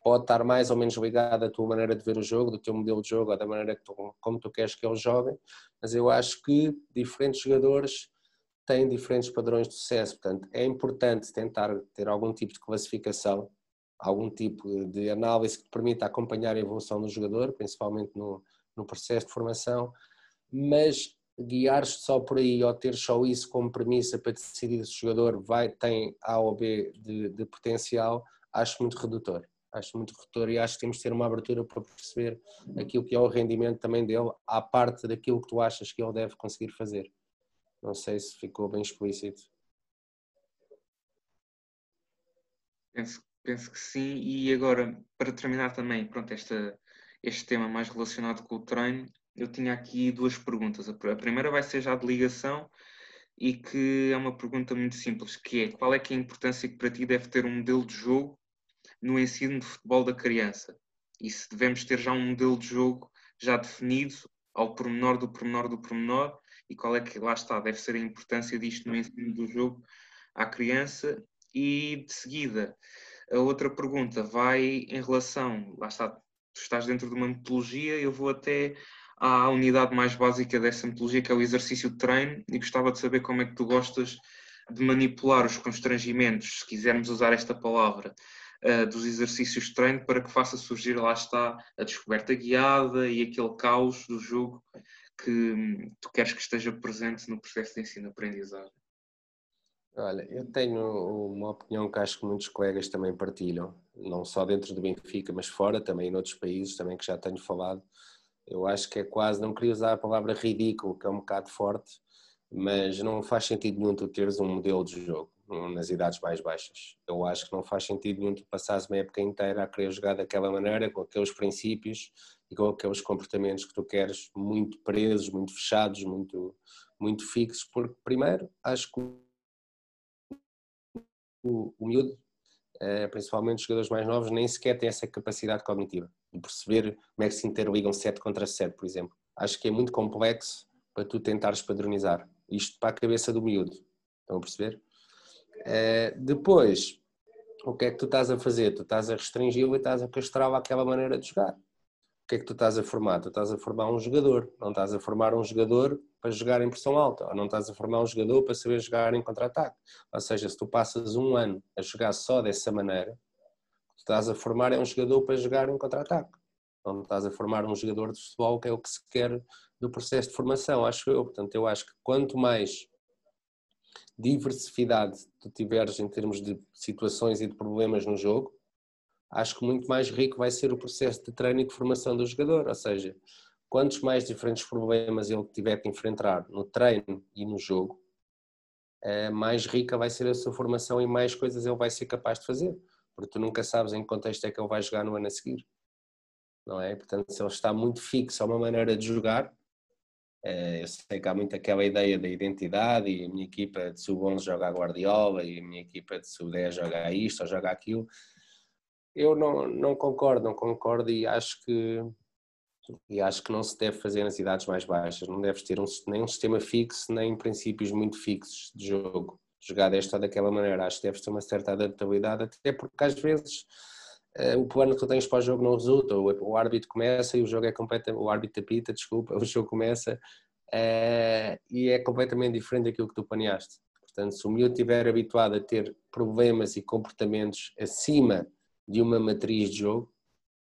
pode estar mais ou menos ligado à tua maneira de ver o jogo, do teu modelo de jogo, ou da maneira que tu, como tu queres que eles joguem, mas eu acho que diferentes jogadores têm diferentes padrões de sucesso, portanto, é importante tentar ter algum tipo de classificação, algum tipo de análise que te permita acompanhar a evolução do jogador, principalmente no, no processo de formação, mas guiar-te só por aí ou ter só isso como premissa para decidir se o jogador vai, tem A ou B de, de potencial, acho muito redutor. Acho muito redutor e acho que temos de ter uma abertura para perceber aquilo que é o rendimento também dele, à parte daquilo que tu achas que ele deve conseguir fazer. Não sei se ficou bem explícito. Penso, penso que sim. E agora, para terminar também, pronto, esta, este tema mais relacionado com o treino, eu tinha aqui duas perguntas. A primeira vai ser já de ligação e que é uma pergunta muito simples, que é qual é que é a importância que para ti deve ter um modelo de jogo no ensino de futebol da criança? E se devemos ter já um modelo de jogo já definido ao pormenor do pormenor do pormenor e qual é que lá está, deve ser a importância disto no ensino do jogo à criança e de seguida a outra pergunta vai em relação, lá está, tu estás dentro de uma metodologia, eu vou até à unidade mais básica dessa metodologia, que é o exercício de treino, e gostava de saber como é que tu gostas de manipular os constrangimentos, se quisermos usar esta palavra, uh, dos exercícios de treino para que faça surgir, lá está, a descoberta guiada e aquele caos do jogo que hum, tu queres que esteja presente no processo de ensino-aprendizagem. Olha, eu tenho uma opinião que acho que muitos colegas também partilham, não só dentro do Benfica, mas fora também, em outros países também que já tenho falado. Eu acho que é quase, não queria usar a palavra ridículo, que é um bocado forte, mas não faz sentido nenhum tu teres um modelo de jogo nas idades mais baixas. Eu acho que não faz sentido nenhum tu passares uma época inteira a querer jogar daquela maneira, com aqueles princípios e com aqueles comportamentos que tu queres muito presos, muito fechados, muito, muito fixos, porque primeiro acho que o, miúdo, eh, principalmente os jogadores mais novos, nem sequer têm essa capacidade cognitiva de perceber como é que se interligam 7 contra 7, por exemplo. Acho que é muito complexo para tu tentares padronizar. Isto para a cabeça do miúdo. Estão a perceber? Eh, depois, o que é que tu estás a fazer? Tu estás a restringi-lo e estás a castrá-lo àquela maneira de jogar que é que tu estás a formar? Tu estás a formar um jogador, não estás a formar um jogador para jogar em pressão alta, ou não estás a formar um jogador para saber jogar em contra-ataque. Ou seja, se tu passas um ano a jogar só dessa maneira, o que estás a formar é um jogador para jogar em contra-ataque. Não estás a formar um jogador de futebol que é o que se quer do processo de formação, acho eu. Portanto, eu acho que quanto mais diversidade tu tiveres em termos de situações e de problemas no jogo, acho que muito mais rico vai ser o processo de treino e de formação do jogador, ou seja, quantos mais diferentes problemas ele tiver que enfrentar no treino e no jogo, eh, mais rica vai ser a sua formação e mais coisas ele vai ser capaz de fazer, porque tu nunca sabes em que contexto é que ele vai jogar no ano a seguir, não é? Portanto, se ele está muito fixo a uma maneira de jogar, eh, eu sei que há muito aquela ideia da identidade e a minha equipa de sub-11 joga a Guardiola e a minha equipa de sub-10 joga isto ou joga aquilo. Eu não, não concordo, não concordo e acho que e acho que não se deve fazer nas idades mais baixas, não deves ter um, nem um sistema fixo, nem princípios muito fixos de jogo, jogar desta ou daquela maneira, acho que deves ter uma certa adaptabilidade, até porque às vezes uh, o plano que tu tens para o jogo não resulta, o, árbitro começa e o jogo é completamente, o árbitro apita, desculpa, o jogo começa uh, e é completamente diferente daquilo que tu planeaste. Portanto, se o miúdo estiver habituado a ter problemas e comportamentos acima de uma matriz de jogo,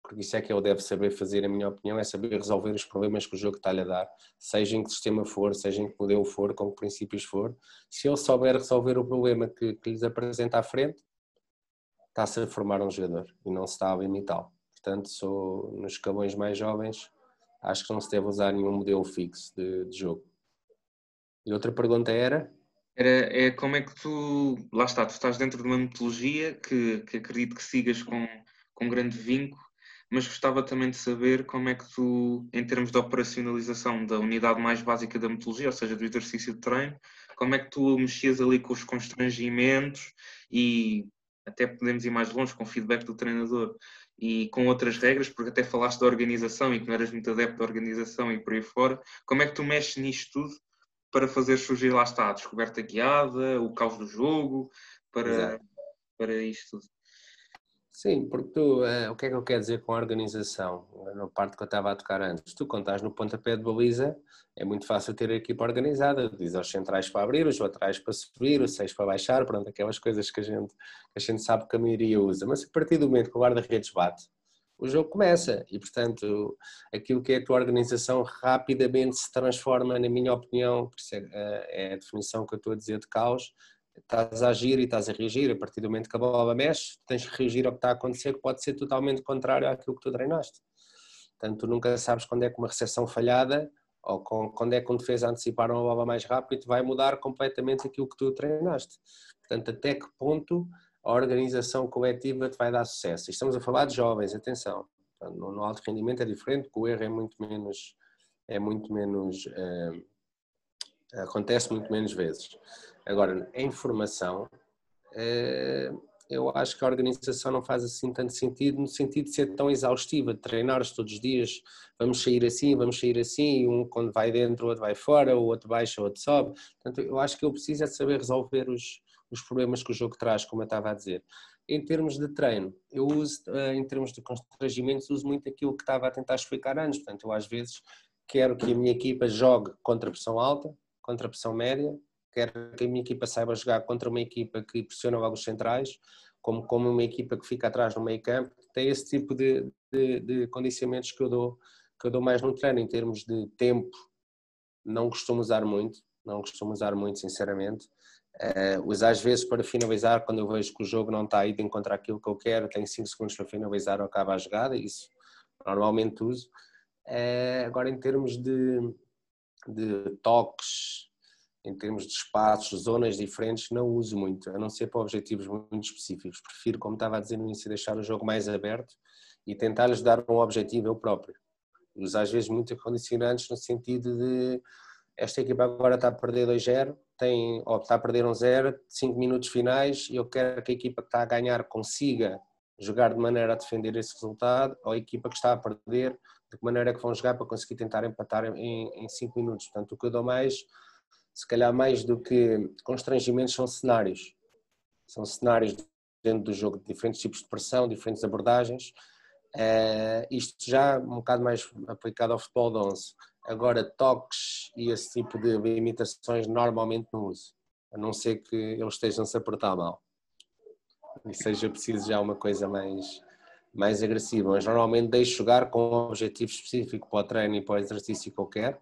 porque isso é que ele deve saber fazer, na minha opinião, é saber resolver os problemas que o jogo está-lhe a dar, seja em que sistema for, seja em que modelo for, com que princípios for. Se ele souber resolver o problema que, que lhes apresenta à frente, está-se a formar um jogador e não se está a limitá-lo. Portanto, sou nos escalões mais jovens, acho que não se deve usar nenhum modelo fixo de, de jogo. E outra pergunta era? Era, é como é que tu, lá está, tu estás dentro de uma metodologia que, que acredito que sigas com, com grande vinco mas gostava também de saber como é que tu, em termos de operacionalização da unidade mais básica da metodologia, ou seja, do exercício de treino, como é que tu mexias ali com os constrangimentos e até podemos ir mais longe com o feedback do treinador e com outras regras, porque até falaste da organização e que não eras muito adepto da organização e por aí fora. Como é que tu mexes nisto tudo para fazer surgir lá está a descoberta guiada, o caos do jogo, para, para isto tudo? Sim, porque tu, uh, o que é que eu quero dizer com a organização? Na parte que eu estava a tocar antes, tu quando estás no pontapé de baliza, é muito fácil ter a equipa organizada, diz aos centrais para abrir, os laterais para subir, os seis para baixar, pronto, aquelas coisas que a gente, que a gente sabe que a maioria usa. Mas a partir do momento que o guarda-redes bate, o jogo começa e, portanto, aquilo que é a tua organização rapidamente se transforma, na minha opinião, por isso é, eh, é a definição que eu estou a dizer de caos, estás a agir e estás a reagir, a partir do momento que a bola mexe, tens que reagir ao que está a acontecer, que pode ser totalmente contrário àquilo que tu treinaste. Portanto, tu nunca sabes quando é que uma recepção falhada ou quando é que um defesa antecipar uma bola mais rápido vai mudar completamente aquilo que tu treinaste. Portanto, até que ponto a organização coletiva te vai dar sucesso. Estamos a falar de jovens, atenção. No alto rendimento é diferente, o erro é muito menos, é muito menos, é, acontece muito menos vezes. Agora, em formação, eh, eu acho que a organização não faz assim tanto sentido, no sentido de ser tão exaustiva, de treinar todos os dias, vamos sair assim, vamos sair assim, e um quando vai dentro, o outro vai fora, o outro baixa, o outro sobe. Portanto, eu acho que eu preciso é de saber resolver os, os problemas que o jogo traz, como eu estava a dizer. Em termos de treino, eu uso, eh, em termos de constrangimentos, uso muito aquilo que estava a tentar explicar antes. Portanto, eu às vezes quero que a minha equipa jogue contra pressão alta, contra pressão média, quero que a minha equipa saiba jogar contra uma equipa que pressiona logo os centrais, como, como uma equipa que fica atrás no meio campo. Tem esse tipo de, de, de condicionamentos que eu, dou, que eu dou mais no treino, em termos de tempo, não costumo usar muito, não costumo usar muito, sinceramente. Uh, uso às vezes para finalizar, quando eu vejo que o jogo não está aí de encontrar aquilo que eu quero, tenho 5 segundos para finalizar ou acaba a jogada, isso normalmente uso. Uh, agora, em termos de, de toques, em termos de espaços, zonas diferentes, não uso muito, a não ser para objetivos muito específicos. Prefiro, como estava a dizer no início, deixar o jogo mais aberto e tentar-lhes dar um objetivo eu próprio. Uso às vezes muito condicionantes no sentido de esta equipa agora está a perder 2-0, tem, ou está a perder um 0, 5 minutos finais, e eu quero que a equipa que está a ganhar consiga jogar de maneira a defender esse resultado, ou a equipa que está a perder, de que maneira é que vão jogar para conseguir tentar empatar em 5 minutos. Portanto, o que eu dou mais se calhar mais do que constrangimentos, são cenários. São cenários dentro do jogo diferentes tipos de pressão, diferentes abordagens. Uh, isto já um bocado mais aplicado ao futebol de 11. Agora, toques e esse tipo de limitações normalmente não uso, a não ser que eles estejam-se a portar mal. E seja preciso já uma coisa mais, mais agressiva. Mas normalmente deixo jogar com um objetivo específico para o treino e para o exercício que eu quero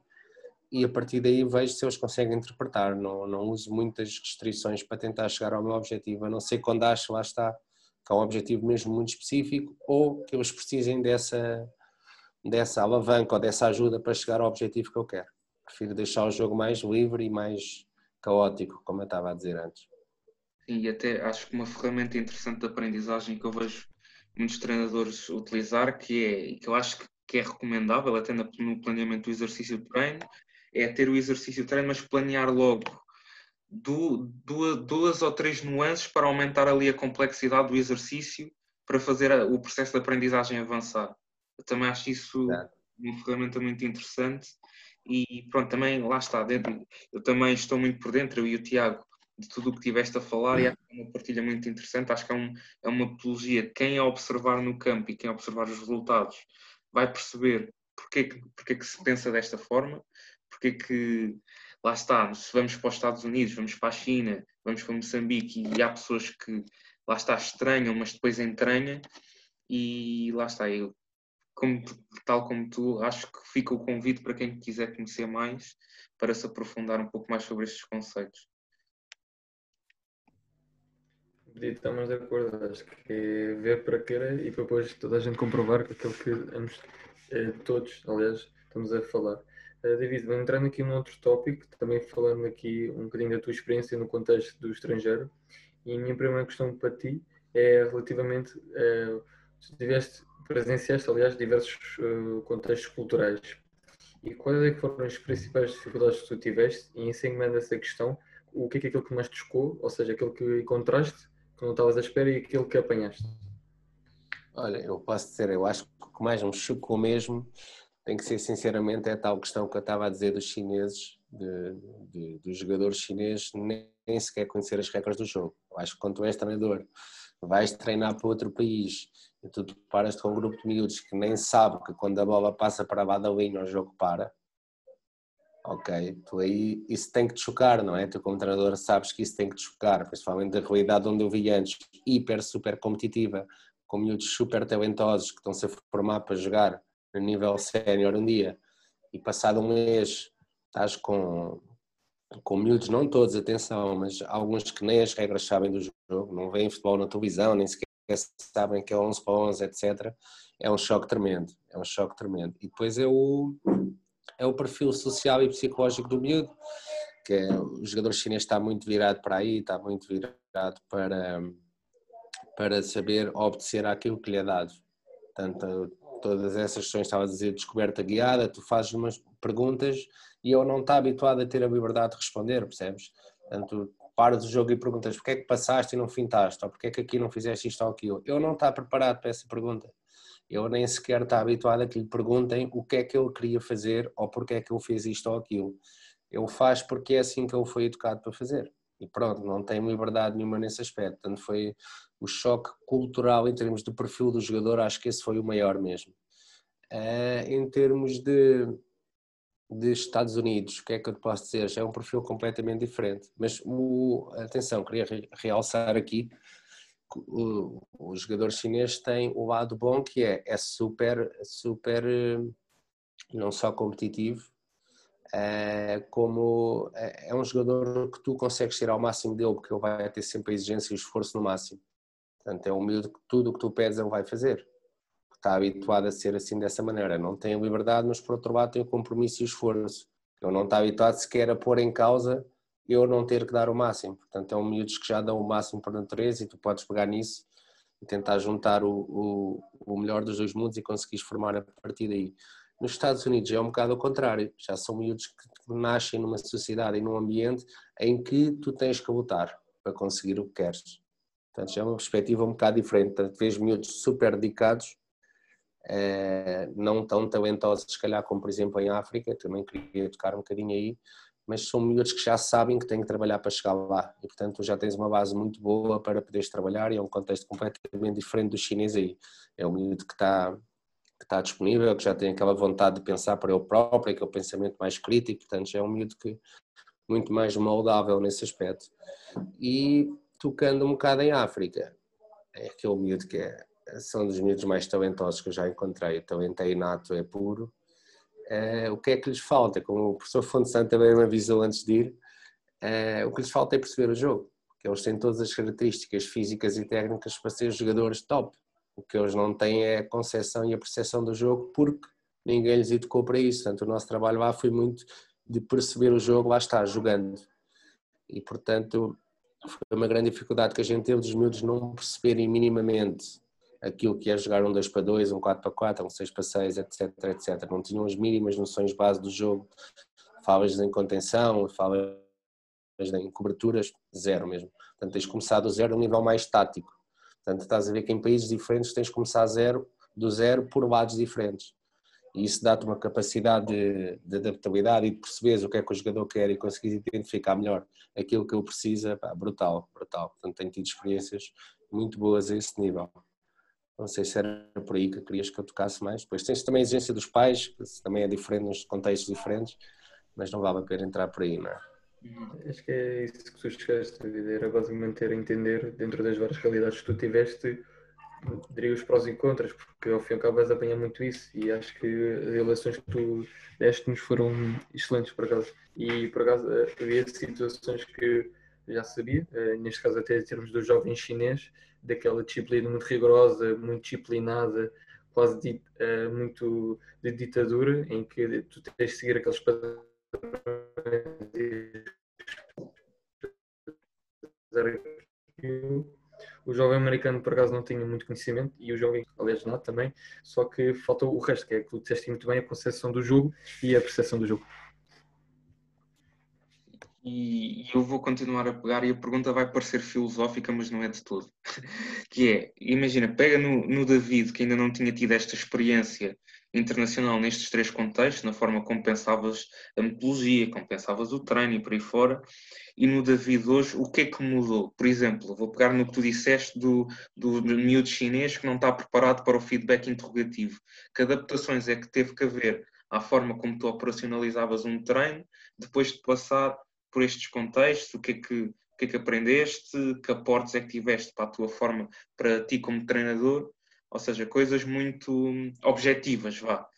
e a partir daí vejo se eles conseguem interpretar. Não, não uso muitas restrições para tentar chegar ao meu objetivo, a não ser quando acho, lá está, que é um objetivo mesmo muito específico, ou que eles precisem dessa, dessa alavanca ou dessa ajuda para chegar ao objetivo que eu quero. Prefiro deixar o jogo mais livre e mais caótico, como eu estava a dizer antes. E até acho que uma ferramenta interessante de aprendizagem que eu vejo muitos treinadores utilizar, que é que eu acho que é recomendável até no planeamento do exercício de treino, é ter o exercício de treino, mas planear logo duas, duas ou três nuances para aumentar ali a complexidade do exercício para fazer o processo de aprendizagem avançar. Eu também acho isso é. uma ferramenta muito interessante. E pronto, também lá está, dentro, eu também estou muito por dentro, eu e o Tiago, de tudo o que tiveste a falar e acho que é uma partilha muito interessante, acho que é, um, é uma apologia. De quem a observar no campo e quem a observar os resultados vai perceber porque, que, porque que se pensa desta forma, porque que lá está, se vamos para os Estados Unidos, vamos para a China, vamos para Moçambique e há pessoas que lá está estranham, mas depois entranham e lá está, eu como, tal como tu, acho que fica o convite para quem quiser conhecer mais para se aprofundar um pouco mais sobre estes conceitos. Estamos de acordo, acho que é ver para querer e depois toda a gente comprovar aquilo que ambos, é, todos, aliás, estamos a falar. Uh, David, entrando aqui num outro tópico, também falando aqui um bocadinho da tua experiência no contexto do estrangeiro. E a minha primeira questão para ti é relativamente. Uh, tu tiveste, presenciaste, aliás, diversos uh, contextos culturais. E quais é foram as principais dificuldades que tu tiveste? E em cima dessa questão, o que é, que é aquilo que mais te chocou? Ou seja, aquilo que encontraste que não estavas à espera e aquilo que apanhaste? Olha, eu posso dizer, eu acho que o que mais me chocou mesmo, tem que ser sinceramente, é a tal questão que eu estava a dizer dos chineses, de, de, dos jogadores chineses, nem sequer conhecer as regras do jogo. Eu acho que quando tu és treinador, vais treinar para outro país e tu paras com um grupo de miúdos que nem sabe que quando a bola passa para a badalinha o jogo para, Ok, tu aí isso tem que te chocar, não é? Tu como treinador sabes que isso tem que te chocar, principalmente da realidade onde eu vi antes, hiper, super competitiva, com miúdos super talentosos que estão-se a formar para jogar no nível sénior um dia e passado um mês estás com, com miúdos, não todos, atenção, mas alguns que nem as regras sabem do jogo, não veem futebol na televisão, nem sequer sabem que é 11 para 11, etc. É um choque tremendo, é um choque tremendo. E depois eu é o perfil social e psicológico do miúdo, que é, o jogador chinês está muito virado para aí, está muito virado para, para saber obedecer àquilo que lhe é dado. Portanto, todas essas questões, estava a dizer, descoberta guiada, tu fazes umas perguntas e eu não está habituado a ter a liberdade de responder, percebes? Portanto, paras o jogo e perguntas porque é que passaste e não fintaste, ou porque é que aqui não fizeste isto ou aquilo. Eu não está preparado para essa pergunta. Eu nem sequer está habituado a que lhe perguntem o que é que ele queria fazer ou porque é que ele fez isto ou aquilo. Ele faz porque é assim que ele foi educado para fazer. E pronto, não tem liberdade nenhuma nesse aspecto. Portanto, foi o choque cultural em termos de perfil do jogador, acho que esse foi o maior mesmo. Uh, em termos de, de Estados Unidos, o que é que eu te posso dizer? Já é um perfil completamente diferente. Mas, o, atenção, queria realçar aqui o, o jogador chinês tem o lado bom que é, é super, super eh, não só competitivo, é, como é, é um jogador que tu consegues tirar ao máximo dele, porque ele vai ter sempre a exigência e o esforço no máximo. Portanto, é um miúdo que tudo o que tu pedes ele vai fazer. Está habituado a ser assim dessa maneira. Não tem liberdade, mas por outro lado tem o compromisso e o esforço. Ele não está habituado sequer a pôr em causa eu não ter que dar o máximo. Portanto, é um miúdos que já dão o máximo por natureza e tu podes pegar nisso e tentar juntar o, o, o melhor dos dois mundos e conseguires formar a partir daí. Nos Estados Unidos é um bocado ao contrário, já são miúdos que nascem numa sociedade e num ambiente em que tu tens que lutar para conseguir o que queres. Portanto, já é uma perspectiva um bocado diferente. Portanto, vês miúdos super dedicados, não tão talentosos, se calhar, como por exemplo em África, também queria tocar um bocadinho aí, mas são miúdos que já sabem que têm que trabalhar para chegar lá e portanto já tens uma base muito boa para poderes trabalhar e é um contexto completamente diferente do chinês aí. É um miúdo que está, que está disponível, que já tem aquela vontade de pensar para ele próprio, aquele pensamento mais crítico, portanto já é um miúdo que muito mais moldável nesse aspecto. E tocando um bocado em África, é aquele miúdo que é, são dos miúdos mais talentosos que eu já encontrei, o talento é inato, é puro, Uh, o que é que lhes falta? Como o professor Fonte Santo também me avisou antes de ir, uh, o que lhes falta é perceber o jogo. que eles têm todas as características físicas e técnicas para ser jogadores top. O que eles não têm é a concepção e a percepção do jogo porque ninguém lhes educou para isso. Portanto, o nosso trabalho lá foi muito de perceber o jogo, lá está, jogando. E, portanto, foi uma grande dificuldade que a gente teve dos miúdos não perceberem minimamente aquilo que é jogar um 2 para 2, um 4 para 4, um 6 para 6, etc, etc. Não tinham as mínimas noções base do jogo. Falas em contenção, falas em coberturas, zero mesmo. Portanto, tens começado do zero a um nível mais tático. Portanto, estás a ver que em países diferentes tens que começar zero, do zero por lados diferentes. E isso dá-te uma capacidade de, de, adaptabilidade e de perceberes o que é que o jogador quer e conseguir identificar melhor aquilo que ele precisa, pá, brutal, brutal. Portanto, tenho tido experiências muito boas a esse nível. Não sei se era por aí que querias que eu tocasse mais. Depois tens também a exigência dos pais, que também é diferente nos contextos diferentes, mas não vale a pena entrar por aí, não é? Acho que é isso que tu chegaste a dizer, era basicamente ter a entender, dentro das várias realidades que tu tiveste, diria os prós e contras, porque ao fim e ao cabo vais apanhar muito isso e acho que as eleições que tu deste-nos foram excelentes por acaso. E por acaso havia situações que já sabia, eh, neste caso até em termos do jovem chinês, daquela disciplina muito rigorosa, muito disciplinada, quase de, uh, muito de ditadura, em que tu tens de seguir aqueles padrões. O jovem americano por acaso não tinha muito conhecimento e o jovem, aliás, nada também, só que falta o resto, que é que tu disseste muito bem a concepção do jogo e a percepção do jogo e, eu vou continuar a pegar e a pergunta vai parecer filosófica, mas não é de todo. que é, imagina, pega no, no David, que ainda não tinha tido esta experiência internacional nestes três contextos, na forma como pensavas a metodologia, como pensavas o treino e por aí fora, e no David hoje, o que é que mudou? Por exemplo, vou pegar no que tu disseste do, do miúdo chinês que não está preparado para o feedback interrogativo. Que adaptações é que teve que haver à forma como tu operacionalizavas um treino, depois de passar por estes contextos, o que é que, o que, é que aprendeste, que aportes é que tiveste para a tua forma, para ti como treinador, ou seja, coisas muito objetivas, vá.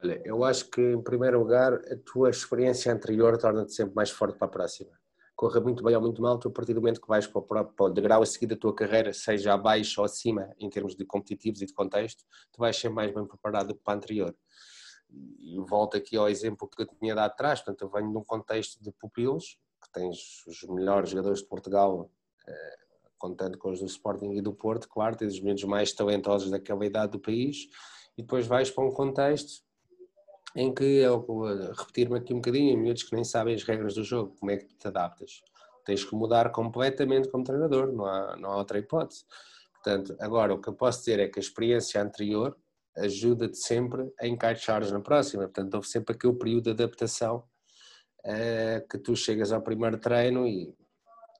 Olha, eu acho que, em primeiro lugar, a tua experiência anterior torna-te sempre mais forte para a próxima. Corra muito bem ou muito mal, tu, a partir do momento que vais para o, próprio, degrau a seguir da tua carreira, seja abaixo ou acima, em termos de competitivos e de contexto, tu vais ser mais bem preparado do que para a anterior e volto aqui ao exemplo que eu tinha dado atrás, portanto eu venho de um contexto de pupilos, que tens os melhores jogadores de Portugal, eh, contando com os do Sporting e do Porto, claro, tens os menos mais talentosos daquela idade do país, e depois vais para um contexto em que, eu repetir-me aqui um bocadinho, miúdos que nem sabem as regras do jogo, como é que te adaptas? Tens que mudar completamente como treinador, não há, não há outra hipótese. Portanto, agora o que eu posso dizer é que a experiência anterior ajuda-te sempre a encaixares na próxima. Portanto, houve sempre aquele período de adaptação uh, que tu chegas ao primeiro treino e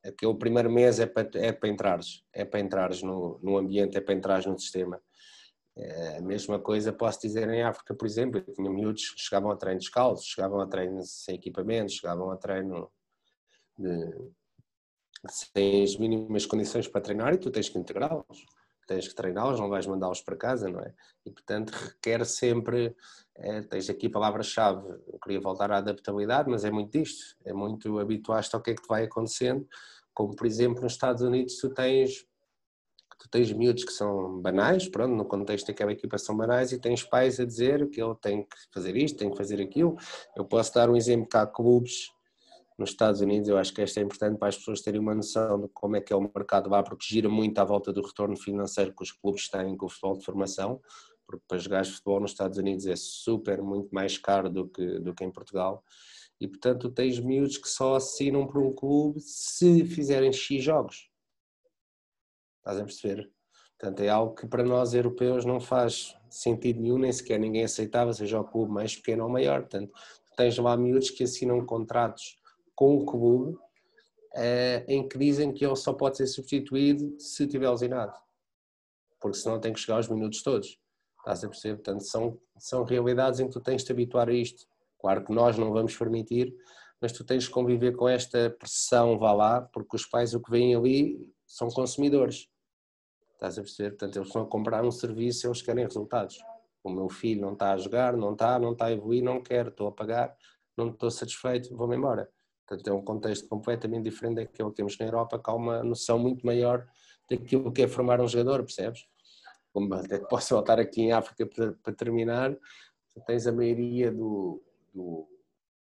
aquele primeiro mês é para, é para entrares, é para entrares no, no ambiente, é para entrares no sistema. Uh, a mesma coisa posso dizer em África, por exemplo, eu tinha miúdos que chegavam a treino descalços, chegavam a treino sem equipamento, chegavam a treino de, sem as mínimas condições para treinar e tu tens que integrá-los tens que treiná-los, não vais mandá-los para casa, não é? E portanto requer sempre, é, tens aqui palavra-chave, eu queria voltar à adaptabilidade, mas é muito disto, é muito habituaste ao que é que te vai acontecendo, como por exemplo nos Estados Unidos tu tens tu tens miúdos que são banais, pronto, no contexto daquela equipa são banais e tens pais a dizer que ele tem que fazer isto, tem que fazer aquilo. Eu posso dar um exemplo que há clubes nos Estados Unidos, eu acho que esta é importante para as pessoas terem uma noção de como é que é o mercado lá, porque gira muito à volta do retorno financeiro que os clubes têm com o futebol de formação, porque para jogar futebol nos Estados Unidos é super, muito mais caro do que, do que em Portugal, e portanto tens miúdos que só assinam por um clube se fizerem X jogos. Estás a perceber? Portanto, é algo que para nós europeus não faz sentido nenhum, nem sequer ninguém aceitava, seja o clube mais pequeno ou maior. Portanto, tens lá miúdos que assinam contratos com o clube eh, em que dizem que ele só pode ser substituído se estiver lesionado, porque senão tem que chegar aos minutos todos. Estás a perceber? Portanto, são, são realidades em que tu tens de te habituar a isto. Claro que nós não vamos permitir, mas tu tens de conviver com esta pressão, vá lá, porque os pais o que vêm ali são consumidores. Estás a perceber? Portanto, eles a comprar um serviço eles querem resultados. O meu filho não está a jogar, não está, não está a evoluir, não quero, estou a pagar, não estou satisfeito, vou-me embora Portanto, é um contexto completamente diferente daquele que temos na Europa, que há uma noção muito maior daquilo que é formar um jogador, percebes? Como até posso voltar aqui em África para, para terminar, tens a maioria do, do,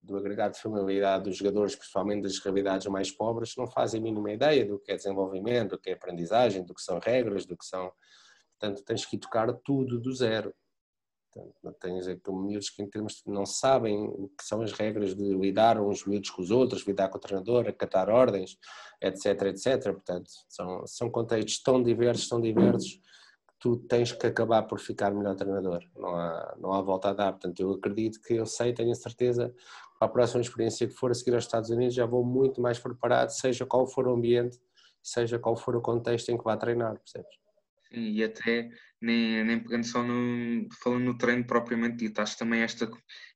do, agregado de familiaridade dos jogadores, principalmente das realidades mais pobres, não fazem a mínima ideia do que é desenvolvimento, do que é aprendizagem, do que são regras, do que são. Portanto, tens que tocar tudo do zero. Tens aqui miúdos que em termos de, não sabem o que são as regras de lidar uns miúdos com os outros, lidar com o treinador, acatar ordens, etc, etc. Portanto, são, são contextos tão diversos, tão diversos, que tu tens que acabar por ficar melhor treinador. Não há, não há volta a dar. Portanto, eu acredito que eu sei, tenho a certeza, para a próxima experiência que for a seguir aos Estados Unidos, já vou muito mais preparado, seja qual for o ambiente, seja qual for o contexto em que vá treinar, percebes? e até nem, nem pegando só no, falando no treino propriamente dito, acho também esta,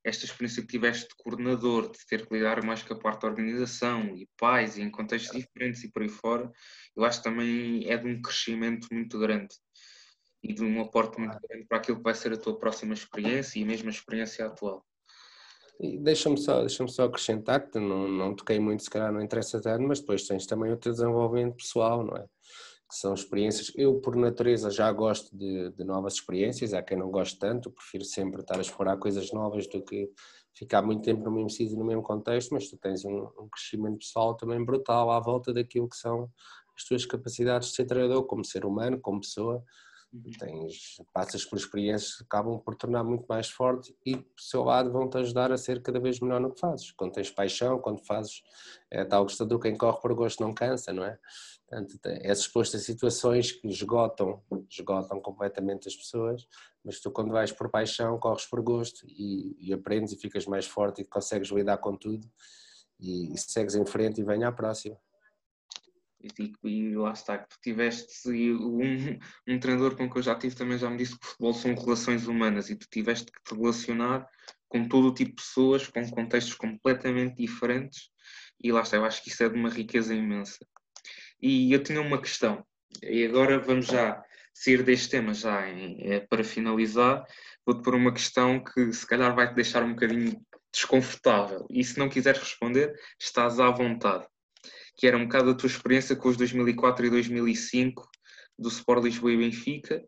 esta experiência que tiveste de coordenador, de ter que lidar mais com a parte da organização e pais e em contextos diferentes e por aí fora, eu acho que também é de um crescimento muito grande e de um aporte muito grande para aquilo que vai ser a tua próxima experiência e mesmo a experiência atual. Deixa-me só, deixa só acrescentar que não, não toquei muito, se calhar não interessa tanto, mas depois tens também o teu desenvolvimento pessoal, não é? Que são experiências. Eu, por natureza, já gosto de, de, novas experiências, há quem não goste tanto, prefiro sempre estar a explorar coisas novas do que ficar muito tempo no mesmo sítio, no mesmo contexto, mas tu tens um, um, crescimento pessoal também brutal à volta daquilo que são as tuas capacidades de ser treinador, como ser humano, como pessoa. Uhum. Tens, passas por experiências que acabam por tornar muito mais forte e, do seu lado, vão-te ajudar a ser cada vez melhor no que fazes. Quando tens paixão, quando fazes, é tal gostador, quem corre por gosto não cansa, não é? Portanto, é exposto a situações que esgotam, esgotam completamente as pessoas, mas tu quando vais por paixão, corres por gosto e, e aprendes e ficas mais forte e consegues lidar com tudo e, e segues em frente e vem à próxima. E, e lá está, que tu tiveste um, um treinador com que eu já tive também já me disse que o futebol são relações humanas e tu tiveste que te relacionar com todo o tipo de pessoas, com contextos completamente diferentes e lá está, eu acho que isso é de uma riqueza imensa. E eu tinha uma questão, e agora vamos já sair deste tema já em, é, para finalizar, vou-te pôr uma questão que se calhar vai-te deixar um bocadinho desconfortável, e se não quiseres responder, estás à vontade, que era um bocado a tua experiência com os 2004 e 2005 do Sport Lisboa e Benfica,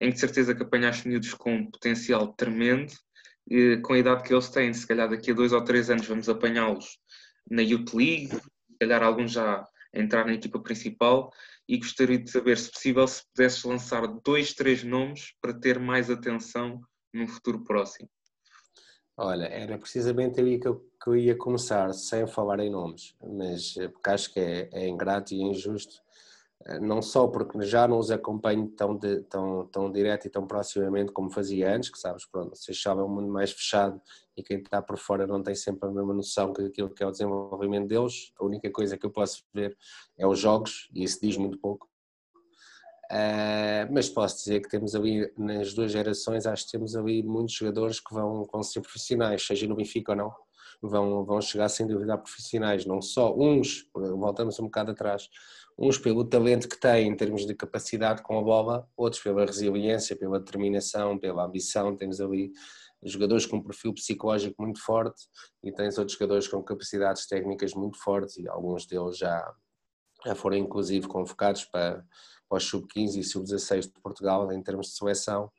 em que de certeza que apanhaste miúdos com potencial tremendo, com a idade que eles têm, se calhar daqui a dois ou três anos vamos apanhá-los na Youth League, se calhar alguns já entrar na equipa principal e gostaria de saber, se possível, se pudesses lançar dois, três nomes para ter mais atenção num futuro próximo. Olha, era precisamente aí que eu, que eu ia começar, sem falar em nomes, mas eh, porque acho que é, é ingrato e injusto eh, não só porque já não os acompanho tão, de, tão, tão direto e tão proximamente como fazia antes, que sabes, pronto, vocês sabem é um mundo mais fechado e quem está por fora não tem sempre a mesma noção que aquilo que é o desenvolvimento deles, a única coisa que eu posso ver é os jogos e isso diz muito pouco. Uh, mas posso dizer que temos ali, nas duas gerações, acho que temos ali muitos jogadores que vão, vão ser profissionais, seja no Benfica ou não, vão, vão chegar sem dúvida a profissionais, não só uns, voltamos um bocado atrás, uns pelo talento que têm em termos de capacidade com a bola, outros pela resiliência, pela determinação, pela ambição. Temos ali jogadores com um perfil psicológico muito forte e tens outros jogadores com capacidades técnicas muito fortes e alguns deles já, já foram inclusive convocados para, para os sub-15 e sub-16 de Portugal em termos de seleção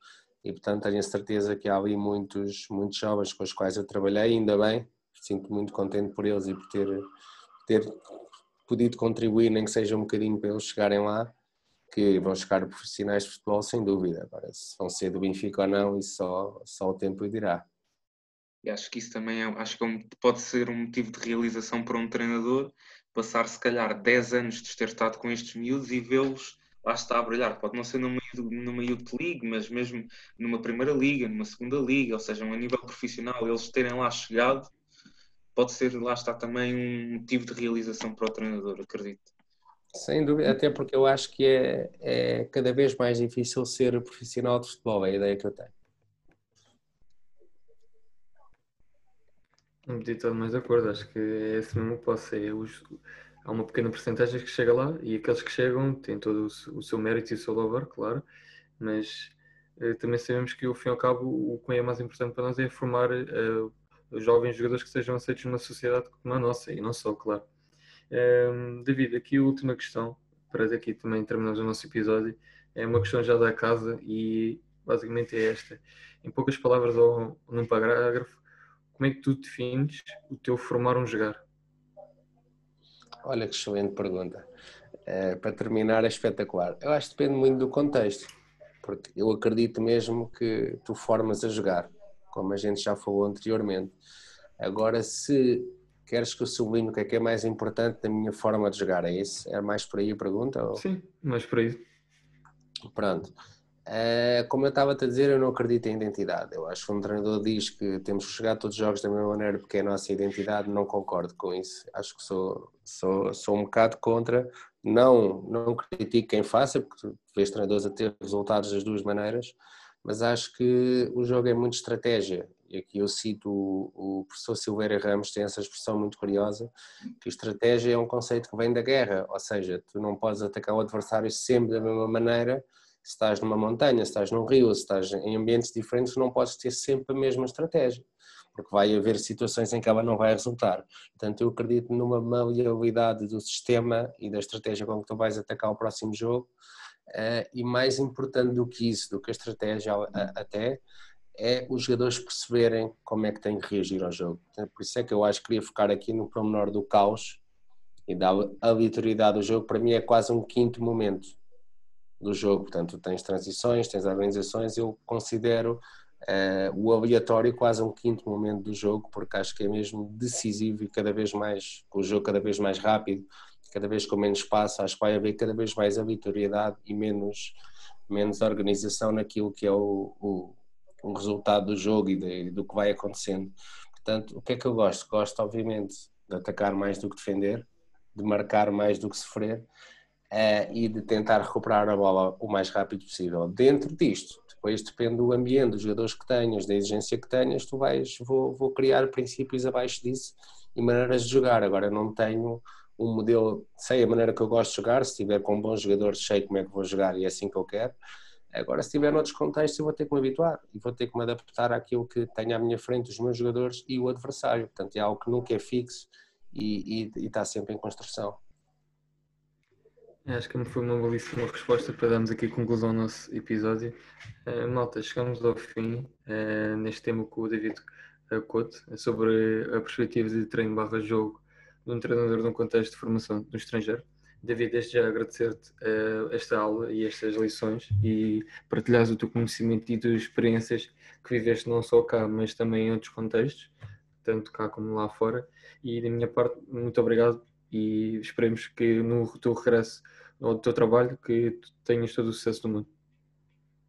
e portanto tenho a certeza que há ali muitos, muitos jovens com os quais eu trabalhei, ainda bem, sinto muito contente por eles e por ter, ter podido contribuir, nem que seja um bocadinho para eles chegarem lá, que vão chegar profissionais de futebol sem dúvida. Agora, se vão ser do Benfica ou não, isso só, só o tempo dirá. E acho que isso também é, acho que é pode ser um motivo de realização para um treinador, passar se calhar 10 anos de ter estado com estes miúdos e vê-los lá está a brilhar. Pode não ser numa, numa Youth League, mas mesmo numa primeira liga, numa segunda liga, ou seja, a nível profissional, eles terem lá chegado pode ser, lá está, também um motivo de realização para o treinador, acredito. Sem dúvida, até porque eu acho que é, é cada vez mais difícil ser profissional de futebol, é a ideia que eu tenho. Não podia estar mais de acordo, acho que é esse mesmo que posso ser. Há uma pequena porcentagem que chega lá e aqueles que chegam têm todo o, seu mérito e o seu louvor, claro, mas eh, também sabemos que, ao fim e ao cabo, o que é mais importante para nós é formar uh, jovens jogadores que sejam aceitos numa sociedade como a nossa e não só, claro. Um, David, aqui a última questão, para aqui também terminamos o nosso episódio, é uma questão já da casa e basicamente é esta. Em poucas palavras ou num parágrafo, como é que tu defines o teu formar um jogar? Olha que excelente pergunta. Uh, para terminar, é espetacular. Eu acho que depende muito do contexto, porque eu acredito mesmo que tu formas a jogar, como a gente já falou anteriormente. Agora, se queres que eu sublinhe o que é que é mais importante da minha forma de jogar, é isso? É mais por aí a pergunta? Ou... Sim, mais por aí. Pronto. Uh, como eu estava a dizer, eu não acredito em identidade. Eu acho que um treinador diz que temos que jogar todos os jogos da mesma maneira porque é a nossa identidade, não concordo com isso. Acho que sou, sou, sou um bocado contra. Não, não critico quem faça, porque vês treinadores a ter resultados das duas maneiras, mas acho que o jogo é muito estratégia. E aqui eu cito o, o professor Silveira Ramos, tem essa expressão muito curiosa, que estratégia é um conceito que vem da guerra, ou seja, tu não podes atacar o adversário sempre da mesma maneira se estás numa montanha, se estás num rio, se estás em ambientes diferentes, não podes ter sempre a mesma estratégia, porque vai haver situações em que ela não vai resultar. Portanto, eu acredito numa maleabilidade do sistema e da estratégia com que tu vais atacar o próximo jogo, eh, e mais importante do que isso, do que a estratégia até, é os jogadores perceberem como é que têm que reagir ao jogo. Por isso é que eu acho que queria focar aqui no promenor do caos e da aleatoriedade do jogo. Para mim é quase um quinto momento do jogo. Portanto, tens transições, tens organizações. Eu considero uh, o aleatório quase um quinto momento do jogo, porque acho que é mesmo decisivo e cada vez mais, com o jogo cada vez mais rápido, cada vez com menos espaço, acho que vai haver cada vez mais aleatoriedade e menos, menos organização naquilo que é o, o, o resultado do jogo e de, do que vai acontecendo. Portanto, o que é que eu gosto? Gosto, obviamente, de atacar mais do que defender, de marcar mais do que sofrer uh, e de tentar recuperar a bola o mais rápido possível. Dentro disto, depois depende do ambiente, dos jogadores que tenhas, da exigência que tenhas, tu vais, vou, vou criar princípios abaixo disso e maneiras de jogar. Agora não tenho um modelo, sei a maneira que eu gosto de jogar, se estiver com bons jogadores sei como é que vou jogar e é assim que eu quero. Agora, se estiver noutros contextos, eu vou ter que me habituar e vou ter que me adaptar àquilo que tenho à minha frente, os meus jogadores e o adversário. Portanto, é algo que nunca é fixo e está sempre em construção. Acho que foi uma belíssima resposta para darmos aqui conclusão ao nosso episódio. Uh, malta, chegamos ao fim uh, neste tema com o David Couto sobre a perspectiva de treino barra jogo de um treinador num contexto de formação do estrangeiro. David, desde já agradecer-te uh, esta aula e estas lições e partilhares o teu conhecimento e tuas experiências que viveste não só cá, mas também em outros contextos, tanto cá como lá fora. E da minha parte, muito obrigado e esperemos que no teu regresso ao teu trabalho que tenhas todo o sucesso do mundo.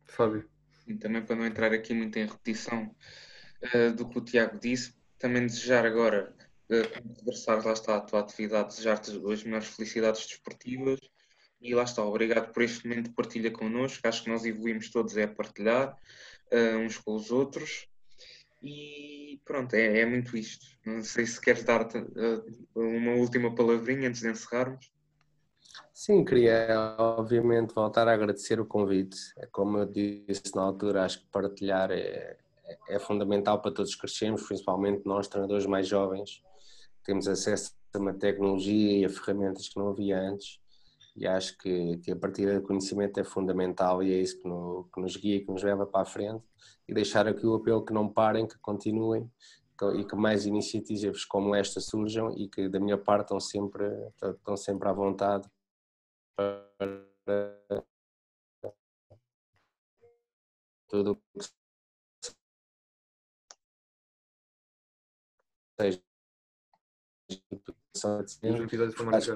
Fábio. E também para não entrar aqui muito em repetição uh, do que o Tiago disse, também desejar agora, uh, lá está a tua atividade, desejar-te as melhores felicidades desportivas e lá está, obrigado por este momento de partilha connosco, acho que nós evoluímos todos é a partilhar uh, uns com os outros e pronto, é, é, muito isto. Não sei se queres dar uma última palavrinha antes de encerrarmos. Sim, queria obviamente voltar a agradecer o convite. É como eu disse na altura, acho que partilhar é, é fundamental para todos que crescemos, principalmente nós, treinadores mais jovens, temos acesso a uma tecnologia e a ferramentas que não havia antes. E acho que, que a partilha de conhecimento é fundamental e é isso que, no, que nos guia, que nos leva para a frente. E deixar aqui o apelo que não parem, que continuem e que mais iniciativas como esta surjam e que da minha parte estão sempre, estão sempre à vontade para tudo que seja Os episódios foram mais